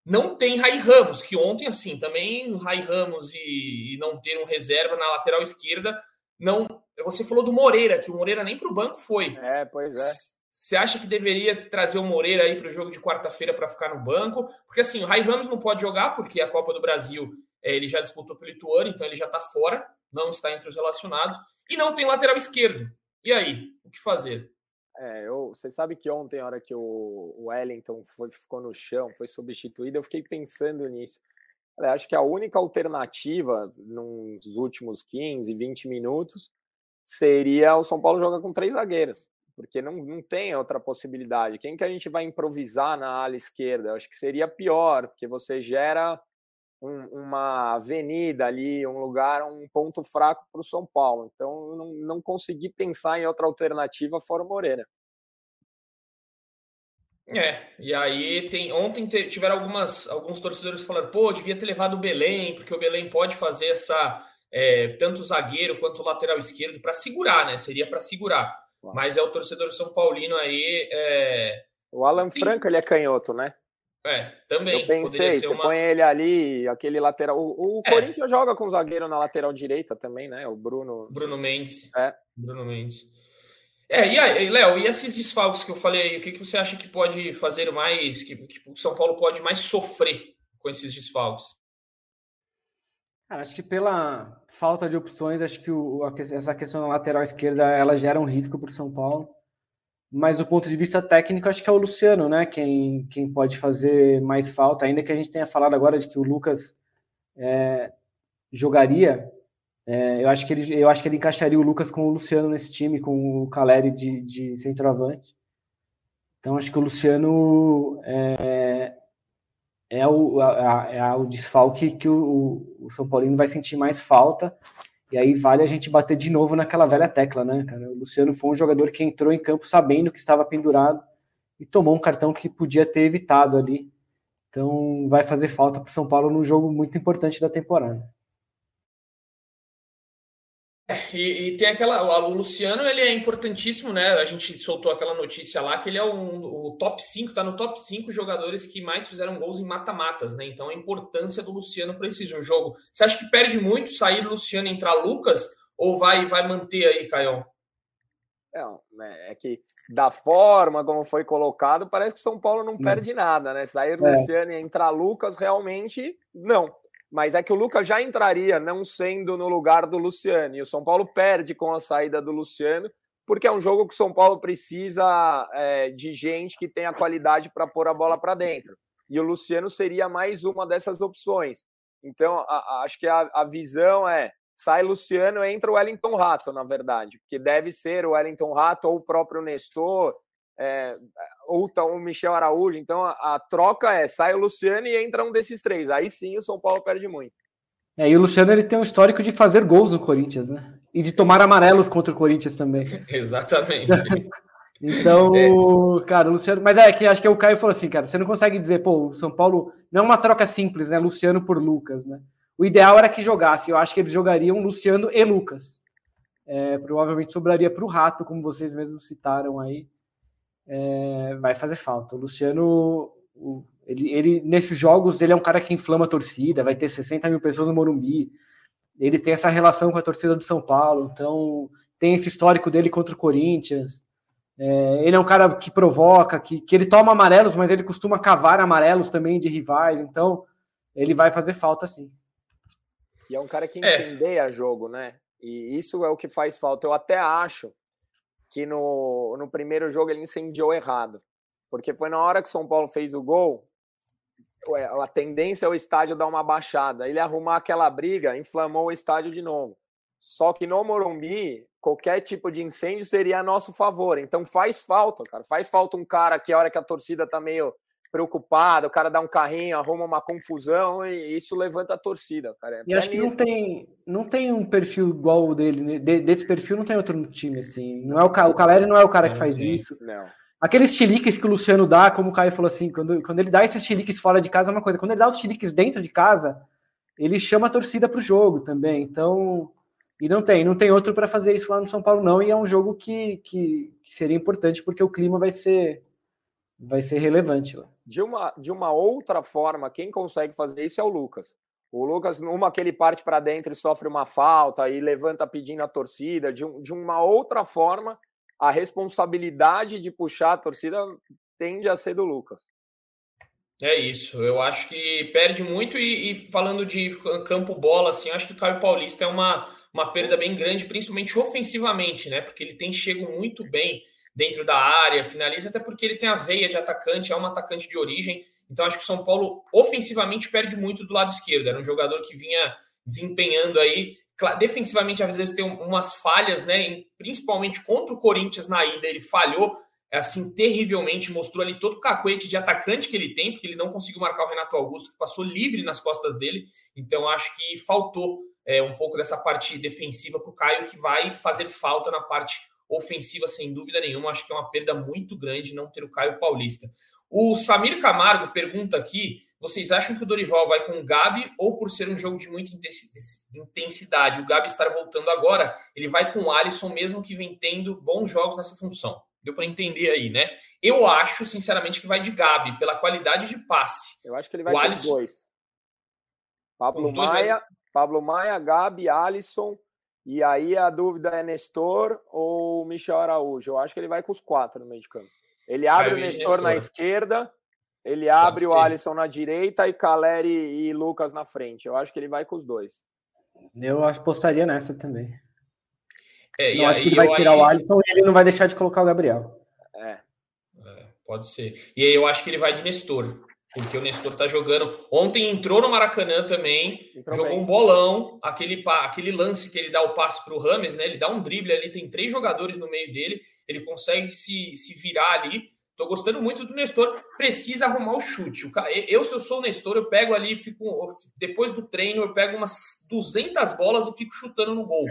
não tem Rai Ramos, que ontem, assim, também Rai Ramos e, e, não ter um reserva na lateral esquerda, não. Você falou do Moreira, que o Moreira nem para o banco foi. É, pois é. Você acha que deveria trazer o Moreira aí para o jogo de quarta-feira para ficar no banco? Porque assim, o Rai Ramos não pode jogar, porque a Copa do Brasil é, ele já disputou pelo Ituano, então ele já está fora, não está entre os relacionados, e não tem lateral esquerdo. E aí, o que fazer? É, eu, você sabe que ontem, a hora que o Wellington foi, ficou no chão, foi substituído, eu fiquei pensando nisso. Eu acho que a única alternativa nos últimos 15, 20 minutos seria o São Paulo jogar com três zagueiros porque não, não tem outra possibilidade. Quem que a gente vai improvisar na ala esquerda? Eu acho que seria pior, porque você gera um, uma avenida ali, um lugar, um ponto fraco para o São Paulo. Então, não, não consegui pensar em outra alternativa fora o Moreira. É, e aí tem. Ontem tiveram algumas, alguns torcedores falando, pô, devia ter levado o Belém, porque o Belém pode fazer essa. É, tanto o zagueiro quanto o lateral esquerdo para segurar, né? Seria para segurar. Mas é o torcedor São Paulino aí. É... O Alan Tem... Franco, ele é canhoto, né? É, também. Eu pensei, você uma... põe ele ali, aquele lateral. O, o é. Corinthians joga com o zagueiro na lateral direita também, né? O Bruno. Bruno Mendes. É. Bruno Mendes. É, e aí, Léo, e esses desfalques que eu falei o que, que você acha que pode fazer mais, que, que o São Paulo pode mais sofrer com esses desfalques? Cara, acho que pela falta de opções, acho que o, a, essa questão da lateral esquerda ela gera um risco para o São Paulo. Mas do ponto de vista técnico, acho que é o Luciano, né? Quem, quem pode fazer mais falta, ainda que a gente tenha falado agora de que o Lucas é, jogaria. É, eu, acho que ele, eu acho que ele encaixaria o Lucas com o Luciano nesse time, com o Caleri de, de centroavante. Então acho que o Luciano é, é o, a, é o desfalque que o, o São Paulino vai sentir mais falta. E aí vale a gente bater de novo naquela velha tecla, né, cara? O Luciano foi um jogador que entrou em campo sabendo que estava pendurado e tomou um cartão que podia ter evitado ali. Então vai fazer falta para o São Paulo num jogo muito importante da temporada. E, e, tem aquela. O Luciano ele é importantíssimo, né? A gente soltou aquela notícia lá que ele é um, o top 5, tá no top 5 jogadores que mais fizeram gols em mata-matas, né? Então a importância do Luciano para esse jogo. Você acha que perde muito sair Luciano e entrar Lucas? Ou vai, vai manter aí, Caio? Não, é, é que da forma como foi colocado, parece que o São Paulo não perde nada, né? Sair é. Luciano e entrar Lucas, realmente não mas é que o Lucas já entraria não sendo no lugar do Luciano. E o São Paulo perde com a saída do Luciano, porque é um jogo que o São Paulo precisa é, de gente que tenha qualidade para pôr a bola para dentro. E o Luciano seria mais uma dessas opções. Então, a, a, acho que a, a visão é sai Luciano, entra o Wellington Rato, na verdade, porque deve ser o Wellington Rato ou o próprio Nestor, é, ou tá o Michel Araújo. Então a, a, troca é sai o Luciano e entra um desses três. Aí sim o São Paulo perde muito. É, e o Luciano ele tem um histórico de fazer gols no Corinthians, né? E de tomar amarelos contra o Corinthians também. Exatamente. então, é. cara, o Luciano. Mas é que acho que o Caio falou assim, cara, você não consegue dizer, pô, o São Paulo não é uma troca simples, né? Luciano por Lucas, né? O ideal era que jogasse. Eu acho que eles jogariam Luciano e Lucas. É, provavelmente sobraria para o Rato, como vocês mesmos citaram aí é, vai fazer falta. O Luciano, o, Ele, ele, nesses jogos, ele é um cara que inflama a torcida, vai ter 60 mil pessoas no Morumbi. Ele tem essa relação com a torcida do São Paulo, então tem esse histórico dele contra o Corinthians. É, ele é um cara que provoca, que, que ele toma amarelos, mas ele costuma cavar amarelos também de rivais, então ele vai fazer falta sim. E é um cara que é. incendeia é. jogo, né? E isso é o que faz falta. Eu até acho que no, no primeiro jogo ele incendiou errado. Porque foi na hora que o São Paulo fez o gol, a tendência é o estádio dar uma baixada. Ele arrumar aquela briga, inflamou o estádio de novo. Só que no Morumbi, qualquer tipo de incêndio seria a nosso favor. Então faz falta, cara. Faz falta um cara que a hora que a torcida tá meio preocupado, o cara dá um carrinho, arruma uma confusão e isso levanta a torcida, cara. É e acho que não tem, não tem um perfil igual o dele, né? de, desse perfil não tem outro time assim. Não é o, o Caleri não é o cara que faz isso. Não. Aqueles chiliques que o Luciano dá, como o Caio falou assim, quando, quando ele dá esses chiliques fora de casa é uma coisa, quando ele dá os chiliques dentro de casa, ele chama a torcida para o jogo também. Então, e não tem, não tem outro para fazer isso lá no São Paulo, não. E é um jogo que, que, que, seria importante, porque o clima vai ser, vai ser relevante lá. De uma, de uma outra forma, quem consegue fazer isso é o Lucas. O Lucas, numa que ele parte para dentro e sofre uma falta e levanta pedindo a torcida, de, de uma outra forma, a responsabilidade de puxar a torcida tende a ser do Lucas. É isso, eu acho que perde muito e, e falando de campo bola, assim, acho que o Caio Paulista é uma uma perda bem grande, principalmente ofensivamente, né? Porque ele tem chego muito bem dentro da área, finaliza, até porque ele tem a veia de atacante, é um atacante de origem. Então acho que o São Paulo ofensivamente perde muito do lado esquerdo. Era um jogador que vinha desempenhando aí. Defensivamente, às vezes tem umas falhas, né? Principalmente contra o Corinthians na ida, ele falhou assim terrivelmente, mostrou ali todo o cacuete de atacante que ele tem, porque ele não conseguiu marcar o Renato Augusto, que passou livre nas costas dele. Então acho que faltou é, um pouco dessa parte defensiva para o Caio, que vai fazer falta na parte ofensiva, sem dúvida nenhuma. Acho que é uma perda muito grande não ter o Caio Paulista. O Samir Camargo pergunta aqui: vocês acham que o Dorival vai com o Gabi ou por ser um jogo de muita intensidade? O Gabi estar voltando agora, ele vai com o Alisson, mesmo que vem tendo bons jogos nessa função. Deu para entender aí, né? Eu acho, sinceramente, que vai de Gabi, pela qualidade de passe. Eu acho que ele vai o com Alisson... os dois. Pablo Maia, Pablo Maia, Gabi, Alisson. E aí a dúvida é Nestor ou Michel Araújo. Eu acho que ele vai com os quatro no meio de campo. Ele abre o Nestor, Nestor, na esquerda, ele abre o Alisson na direita e Caleri e Lucas na frente. Eu acho que ele vai com os dois. Eu apostaria nessa também. É, eu acho que ele vai tirar aí... o Alisson e ele não vai deixar de colocar o Gabriel. É. é. Pode ser. E aí eu acho que ele vai de Nestor porque o Nestor tá jogando. Ontem entrou no Maracanã também, entrou jogou bem. um bolão, aquele, aquele lance que ele dá o passe para o Rames, né? Ele dá um drible ali, tem três jogadores no meio dele, ele consegue se, se virar ali. Tô gostando muito do Nestor. Precisa arrumar o chute. Eu, se eu sou o Nestor, eu pego ali, fico depois do treino, eu pego umas 200 bolas e fico chutando no gol,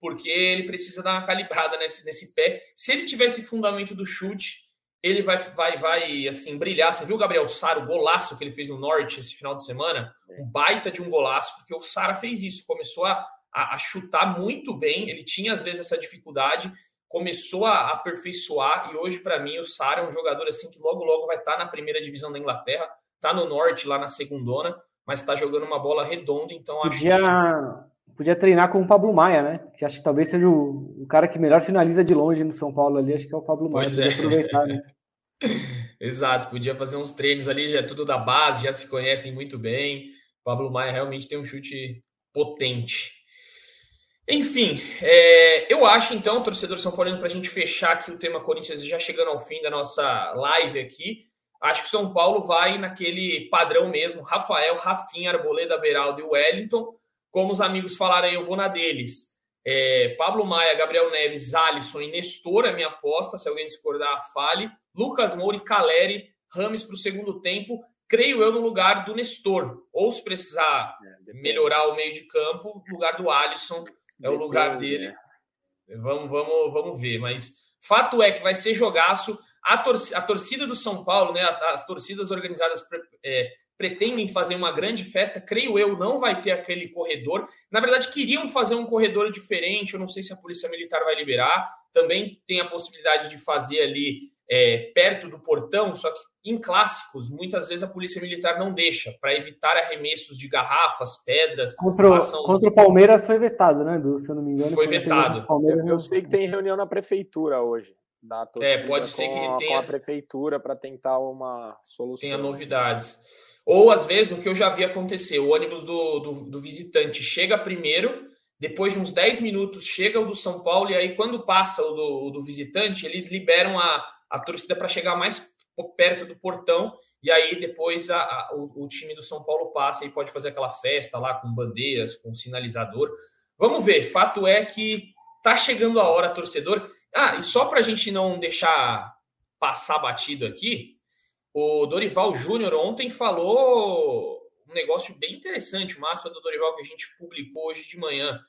porque ele precisa dar uma calibrada nesse, nesse pé. Se ele tivesse fundamento do chute, ele vai, vai, vai assim, brilhar. Você viu o Gabriel Sara, o golaço que ele fez no Norte esse final de semana? Um baita de um golaço, porque o Sara fez isso, começou a, a, a, chutar muito bem. Ele tinha, às vezes, essa dificuldade, começou a aperfeiçoar, e hoje, para mim, o Sara é um jogador assim que logo, logo vai estar tá na primeira divisão da Inglaterra, tá no Norte, lá na segundona, mas está jogando uma bola redonda, então acho podia, que... Podia treinar com o Pablo Maia, né? Que acho que talvez seja o, o, cara que melhor finaliza de longe no São Paulo ali, acho que é o Pablo Maia. Pois é. aproveitar, né? Exato, podia fazer uns treinos ali, já é tudo da base, já se conhecem muito bem. Pablo Maia realmente tem um chute potente. Enfim, é, eu acho então, torcedor São Paulino, para a gente fechar aqui o tema Corinthians, já chegando ao fim da nossa live aqui, acho que São Paulo vai naquele padrão mesmo: Rafael, Rafinha, Arboleda, Beraldo e Wellington. Como os amigos falaram aí, eu vou na deles. É, Pablo Maia, Gabriel Neves, Alisson e Nestor, é minha aposta. Se alguém discordar, fale. Lucas Moura e Caleri, Rames para o segundo tempo, creio eu, no lugar do Nestor. Ou se precisar é, melhorar o meio de campo, lugar do Alisson é o lugar dele. Né? Vamos, vamos, vamos ver. Mas fato é que vai ser jogaço. A, torcida, a torcida do São Paulo, né, as torcidas organizadas é, pretendem fazer uma grande festa, creio eu, não vai ter aquele corredor. Na verdade, queriam fazer um corredor diferente, eu não sei se a Polícia Militar vai liberar. Também tem a possibilidade de fazer ali é, perto do portão, só que em clássicos, muitas vezes a polícia militar não deixa, para evitar arremessos de garrafas, pedras. Contra, passam... contra o Palmeiras foi vetado, né, Du? Se eu não me engano. Foi vetado. Palmeiras, eu, eu sei que tem reunião na prefeitura hoje. Da é, pode ser que tenha. Com a prefeitura para tentar uma solução. Tenha novidades. Ou, às vezes, o que eu já vi acontecer: o ônibus do, do, do visitante chega primeiro, depois de uns 10 minutos chega o do São Paulo, e aí, quando passa o do, o do visitante, eles liberam a, a torcida para chegar mais perto do portão, e aí depois a, a, o, o, time do São Paulo passa e pode fazer aquela festa lá com bandeiras, com sinalizador. Vamos ver, fato é que tá chegando a hora, torcedor. Ah, e só para a gente não deixar passar batido aqui, o Dorival Júnior ontem falou um negócio bem interessante, uma aspa do Dorival que a gente publicou hoje de manhã.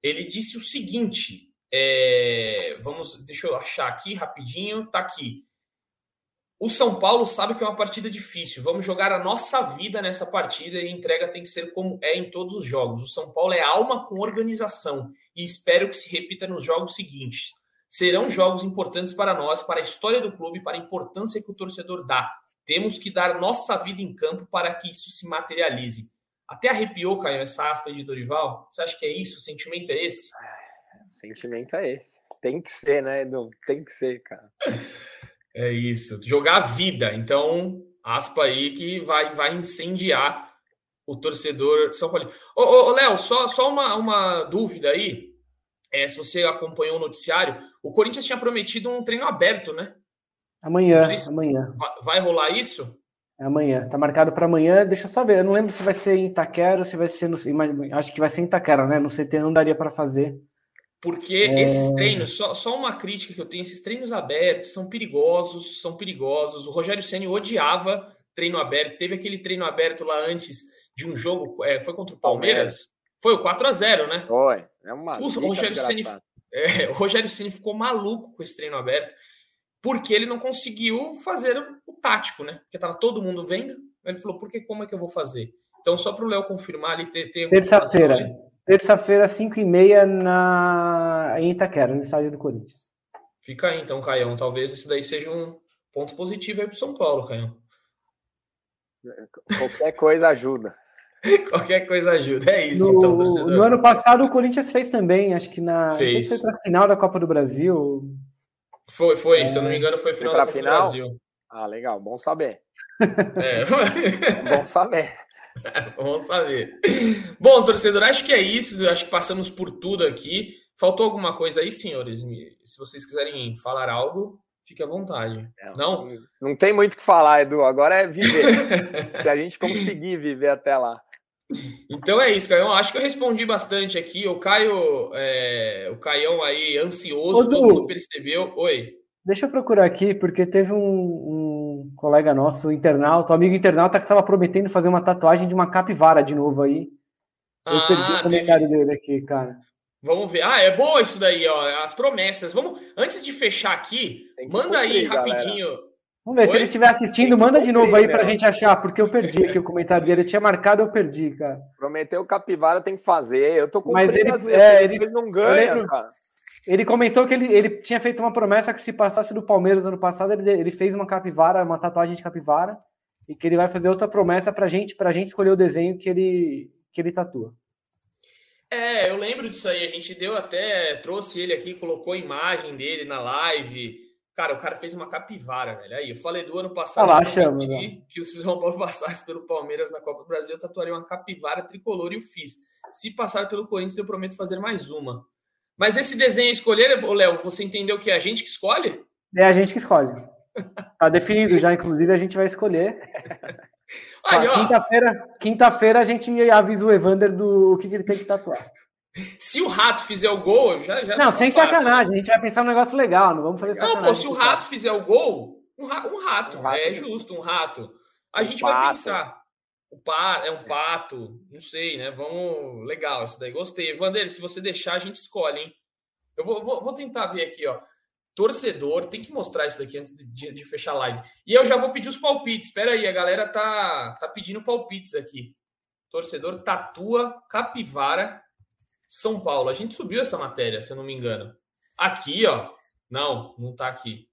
Ele disse o seguinte: é, vamos, deixa eu achar aqui rapidinho, tá aqui. O São Paulo sabe que é uma partida difícil. Vamos jogar a nossa vida nessa partida e a entrega tem que ser como é em todos os jogos. O São Paulo é alma com organização e espero que se repita nos jogos seguintes. Serão jogos importantes para nós, para a história do clube, para a importância que o torcedor dá. Temos que dar nossa vida em campo para que isso se materialize. Até arrepiou, Caio, essa aspa de Dorival? Você acha que é isso? O sentimento é esse? o sentimento é esse. Tem que ser, né, Edu? Tem que ser, cara. É isso. Jogar a vida. Então, aspa aí que vai, vai incendiar o torcedor São Paulo. Ô, ô, ô Léo, só, só uma, uma dúvida aí. É, se você acompanhou o noticiário, o Corinthians tinha prometido um treino aberto, né? Amanhã, se amanhã. Vai, vai rolar isso? É amanhã. Tá marcado para amanhã. Deixa eu só ver. Eu não lembro se vai ser em Itaquera ou se vai ser no. Acho que vai ser em Itaquera, né? No CT não daria para fazer. Porque é... esses treinos, só, só uma crítica que eu tenho, esses treinos abertos são perigosos, são perigosos. O Rogério Ceni odiava treino aberto. Teve aquele treino aberto lá antes de um jogo, é, foi contra o Palmeiras? Palmeiras. Foi o 4 a 0 né? Foi. É uma o, Rogério Ceni, é, o Rogério Ceni ficou maluco com esse treino aberto, porque ele não conseguiu fazer o tático, né? Porque tava todo mundo vendo. Ele falou, por que como é que eu vou fazer? Então, só para o Léo confirmar ali, tem, tem Terça-feira. Terça-feira, 5 e meia na... em Itaquera, no estádio do Corinthians. Fica aí, então, Caião. Talvez esse daí seja um ponto positivo aí para São Paulo, Caião. Qualquer coisa ajuda. Qualquer coisa ajuda. É isso, no, então, torcedor. No ano passado, o Corinthians fez também, acho que na. Fez. foi para a final da Copa do Brasil. Foi, foi. É... Se eu não me engano, foi final da Copa final? do Brasil. Ah, legal. Bom saber. É. Bom saber. Vamos saber. Bom, torcedor, acho que é isso. Acho que passamos por tudo aqui. Faltou alguma coisa aí, senhores? Se vocês quiserem falar algo, fique à vontade. Não? Não, não tem muito o que falar, Edu. Agora é viver. Se a gente conseguir viver até lá. Então é isso, Caio. Acho que eu respondi bastante aqui. O Caio, é... o Caião aí, ansioso, Ô, todo mundo percebeu. Oi. Deixa eu procurar aqui, porque teve um, um colega nosso, internauta, um amigo internauta, que estava prometendo fazer uma tatuagem de uma capivara de novo aí. Eu ah, perdi o comentário teve... dele aqui, cara. Vamos ver. Ah, é boa isso daí, ó. As promessas. Vamos, antes de fechar aqui, manda cumprir, aí rapidinho. Galera. Vamos ver, Oi? se ele estiver assistindo, manda de novo aí para a gente achar, porque eu perdi aqui o comentário dele. Eu tinha marcado, eu perdi, cara. Prometeu capivara, tem que fazer. Eu tô com Mas ele, é, ele, ele não ganha, lembro, cara. Ele comentou que ele, ele tinha feito uma promessa que se passasse do Palmeiras ano passado, ele, ele fez uma capivara, uma tatuagem de capivara, e que ele vai fazer outra promessa pra gente, pra gente escolher o desenho que ele, que ele tatua. É, eu lembro disso aí. A gente deu até, trouxe ele aqui, colocou a imagem dele na live. Cara, o cara fez uma capivara, velho. Aí, eu falei do ano passado ah lá, chama, né? que o São Paulo passasse pelo Palmeiras na Copa do Brasil, eu tatuaria uma capivara tricolor e o fiz. Se passar pelo Corinthians, eu prometo fazer mais uma. Mas esse desenho escolher, Léo, você entendeu que é a gente que escolhe? É a gente que escolhe. Tá definido já, inclusive, a gente vai escolher. Quinta-feira, quinta-feira a gente avisa o Evander do o que, que ele tem que tatuar. Se o rato fizer o gol, já. já não, tá sem fácil. sacanagem, a gente vai pensar um negócio legal, não vamos fazer sacanagem. Não, pô, se o rato fizer o gol, um, rato, um rato, um rato é justo, um rato. A um gente pato. vai pensar. O pato, é um pato, não sei, né? Vamos. Legal, isso daí gostei. Vander, se você deixar, a gente escolhe, hein? Eu vou, vou, vou tentar ver aqui, ó torcedor, tem que mostrar isso daqui antes de, de, fechar a live. E eu já vou pedir os palpites. Espera aí, a galera tá, tá pedindo palpites aqui. Torcedor tatua Capivara São Paulo. A gente subiu essa matéria, se eu não me engano. Aqui, ó. Não, não tá aqui.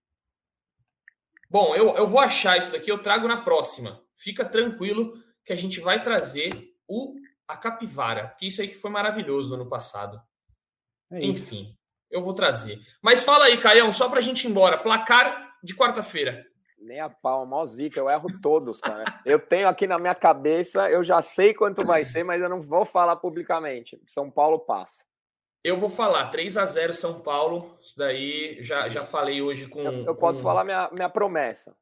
Bom, eu, eu vou achar isso daqui, eu trago na próxima. Fica tranquilo que a gente vai trazer o a capivara, que isso aí que foi maravilhoso no ano passado. É Enfim, eu vou trazer. Mas fala aí, Caião, só pra gente ir embora. Placar de quarta-feira. Nem a pau, mó zica, eu erro todos, cara. eu tenho aqui na minha cabeça, eu já sei quanto vai ser, mas eu não vou falar publicamente. São Paulo passa. Eu vou falar 3 a 0 São Paulo. Isso daí já, já falei hoje com. Eu, eu posso falar minha, minha promessa.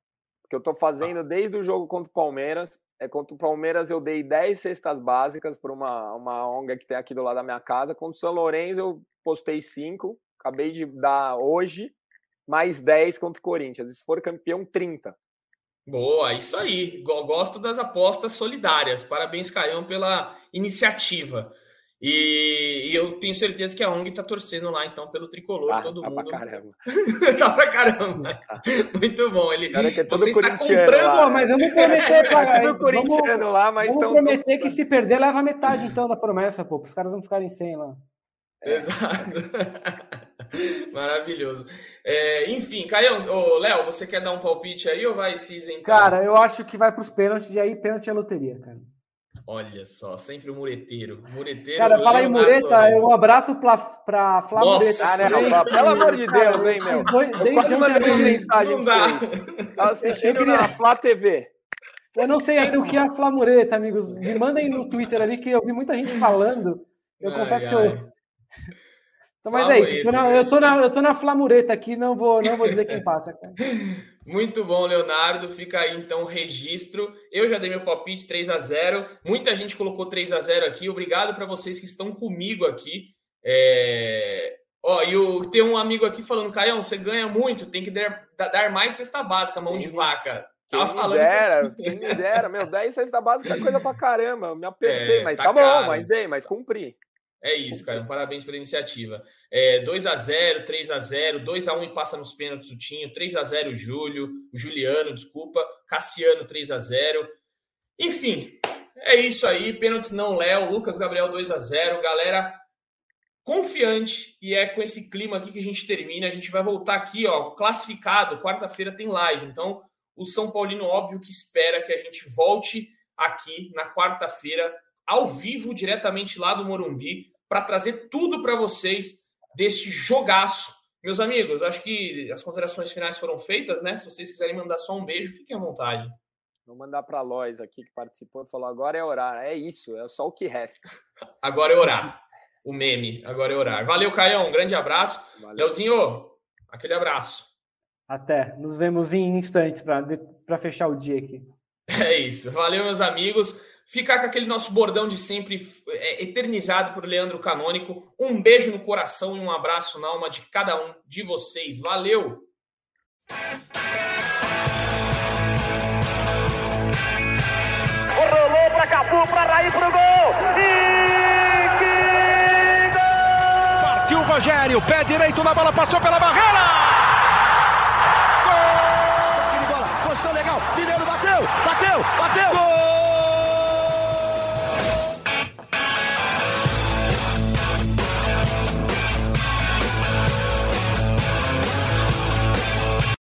Que eu tô fazendo desde o jogo contra o Palmeiras. É, contra o Palmeiras eu dei 10 cestas básicas para uma, uma ONG que tem aqui do lado da minha casa. Contra o São Lourenço eu postei 5. Acabei de dar hoje mais 10 contra o Corinthians. E se for campeão, 30. Boa, isso aí. Gosto das apostas solidárias. Parabéns, Caião, pela iniciativa. E, e, eu tenho certeza que a ONG está torcendo lá, então, pelo tricolor. Ah, todo tá mundo. Pra caramba. tá pra caramba. Tá. Muito bom. Ele, é você está comprando. Lá. mas vamos prometer, cara. É corintiano lá, mas vamos prometer que se perder, leva metade, então, da promessa, pô. Os caras vão ficarem sem lá. É. Exato. Maravilhoso. É, enfim, Caião, Léo, você quer dar um palpite aí ou vai se isentar? Cara, eu acho que vai para os pênaltis e aí pênalti é loteria, cara. Olha só, sempre o mureteiro. Mureteiro. Cara, fala aí, Mureta, um abraço pra, pra Flávio Nossa, né, Pelo amor de Deus, hein, meu? Desde eu mandei mensagem. Não dá. Tá assistindo queria... na Flá TV. Eu não sei ainda o que é a Flamureta, amigos. Me mandem no Twitter ali que eu vi muita gente falando. Eu ai, confesso ai. que eu. Então, mas é isso. Eu tô, na, eu, tô na, eu tô na Flamureta aqui, não vou, não vou dizer quem passa, cara. Muito bom, Leonardo. Fica aí então o registro. Eu já dei meu palpite 3 a 0 Muita gente colocou 3 a 0 aqui. Obrigado para vocês que estão comigo aqui. É... Ó, e o, tem um amigo aqui falando, Caião, você ganha muito, tem que dar, dar mais cesta básica, mão de vaca. Tava quem falando. Me dera, quem me dera, meu, 10 cesta básica é coisa pra caramba. Eu me apertei, é, mas tá, tá bom, mas dei, mas cumpri. É isso, cara. Parabéns pela iniciativa. É, 2 a 0 3 a 0 2 a 1 e passa nos pênaltis o Tinho, 3 a 0 o Júlio, o Juliano, desculpa, Cassiano 3 a 0 Enfim, é isso aí. Pênaltis não, Léo, Lucas Gabriel 2 a 0 Galera, confiante. E é com esse clima aqui que a gente termina. A gente vai voltar aqui, ó, classificado. Quarta-feira tem live. Então, o São Paulino, óbvio que espera que a gente volte aqui na quarta-feira ao vivo, diretamente lá do Morumbi, para trazer tudo para vocês deste jogaço. Meus amigos, acho que as considerações finais foram feitas, né? Se vocês quiserem mandar só um beijo, fiquem à vontade. Vou mandar para a Lois aqui que participou e falou: agora é orar. É isso, é só o que resta. agora é orar. O meme, agora é orar. Valeu, Caião. Um grande abraço. Valeu. Leozinho, aquele abraço. Até. Nos vemos em instantes para fechar o dia aqui. É isso. Valeu, meus amigos ficar com aquele nosso bordão de sempre é, eternizado por Leandro Canônico. Um beijo no coração e um abraço na alma de cada um de vocês. Valeu! Rolou para Cafu, para Raí, pro gol! E que gol! Partiu o Rogério, pé direito na bola, passou pela barreira! Gol! Posição legal, Mineiro bateu, bateu, bateu! Gol!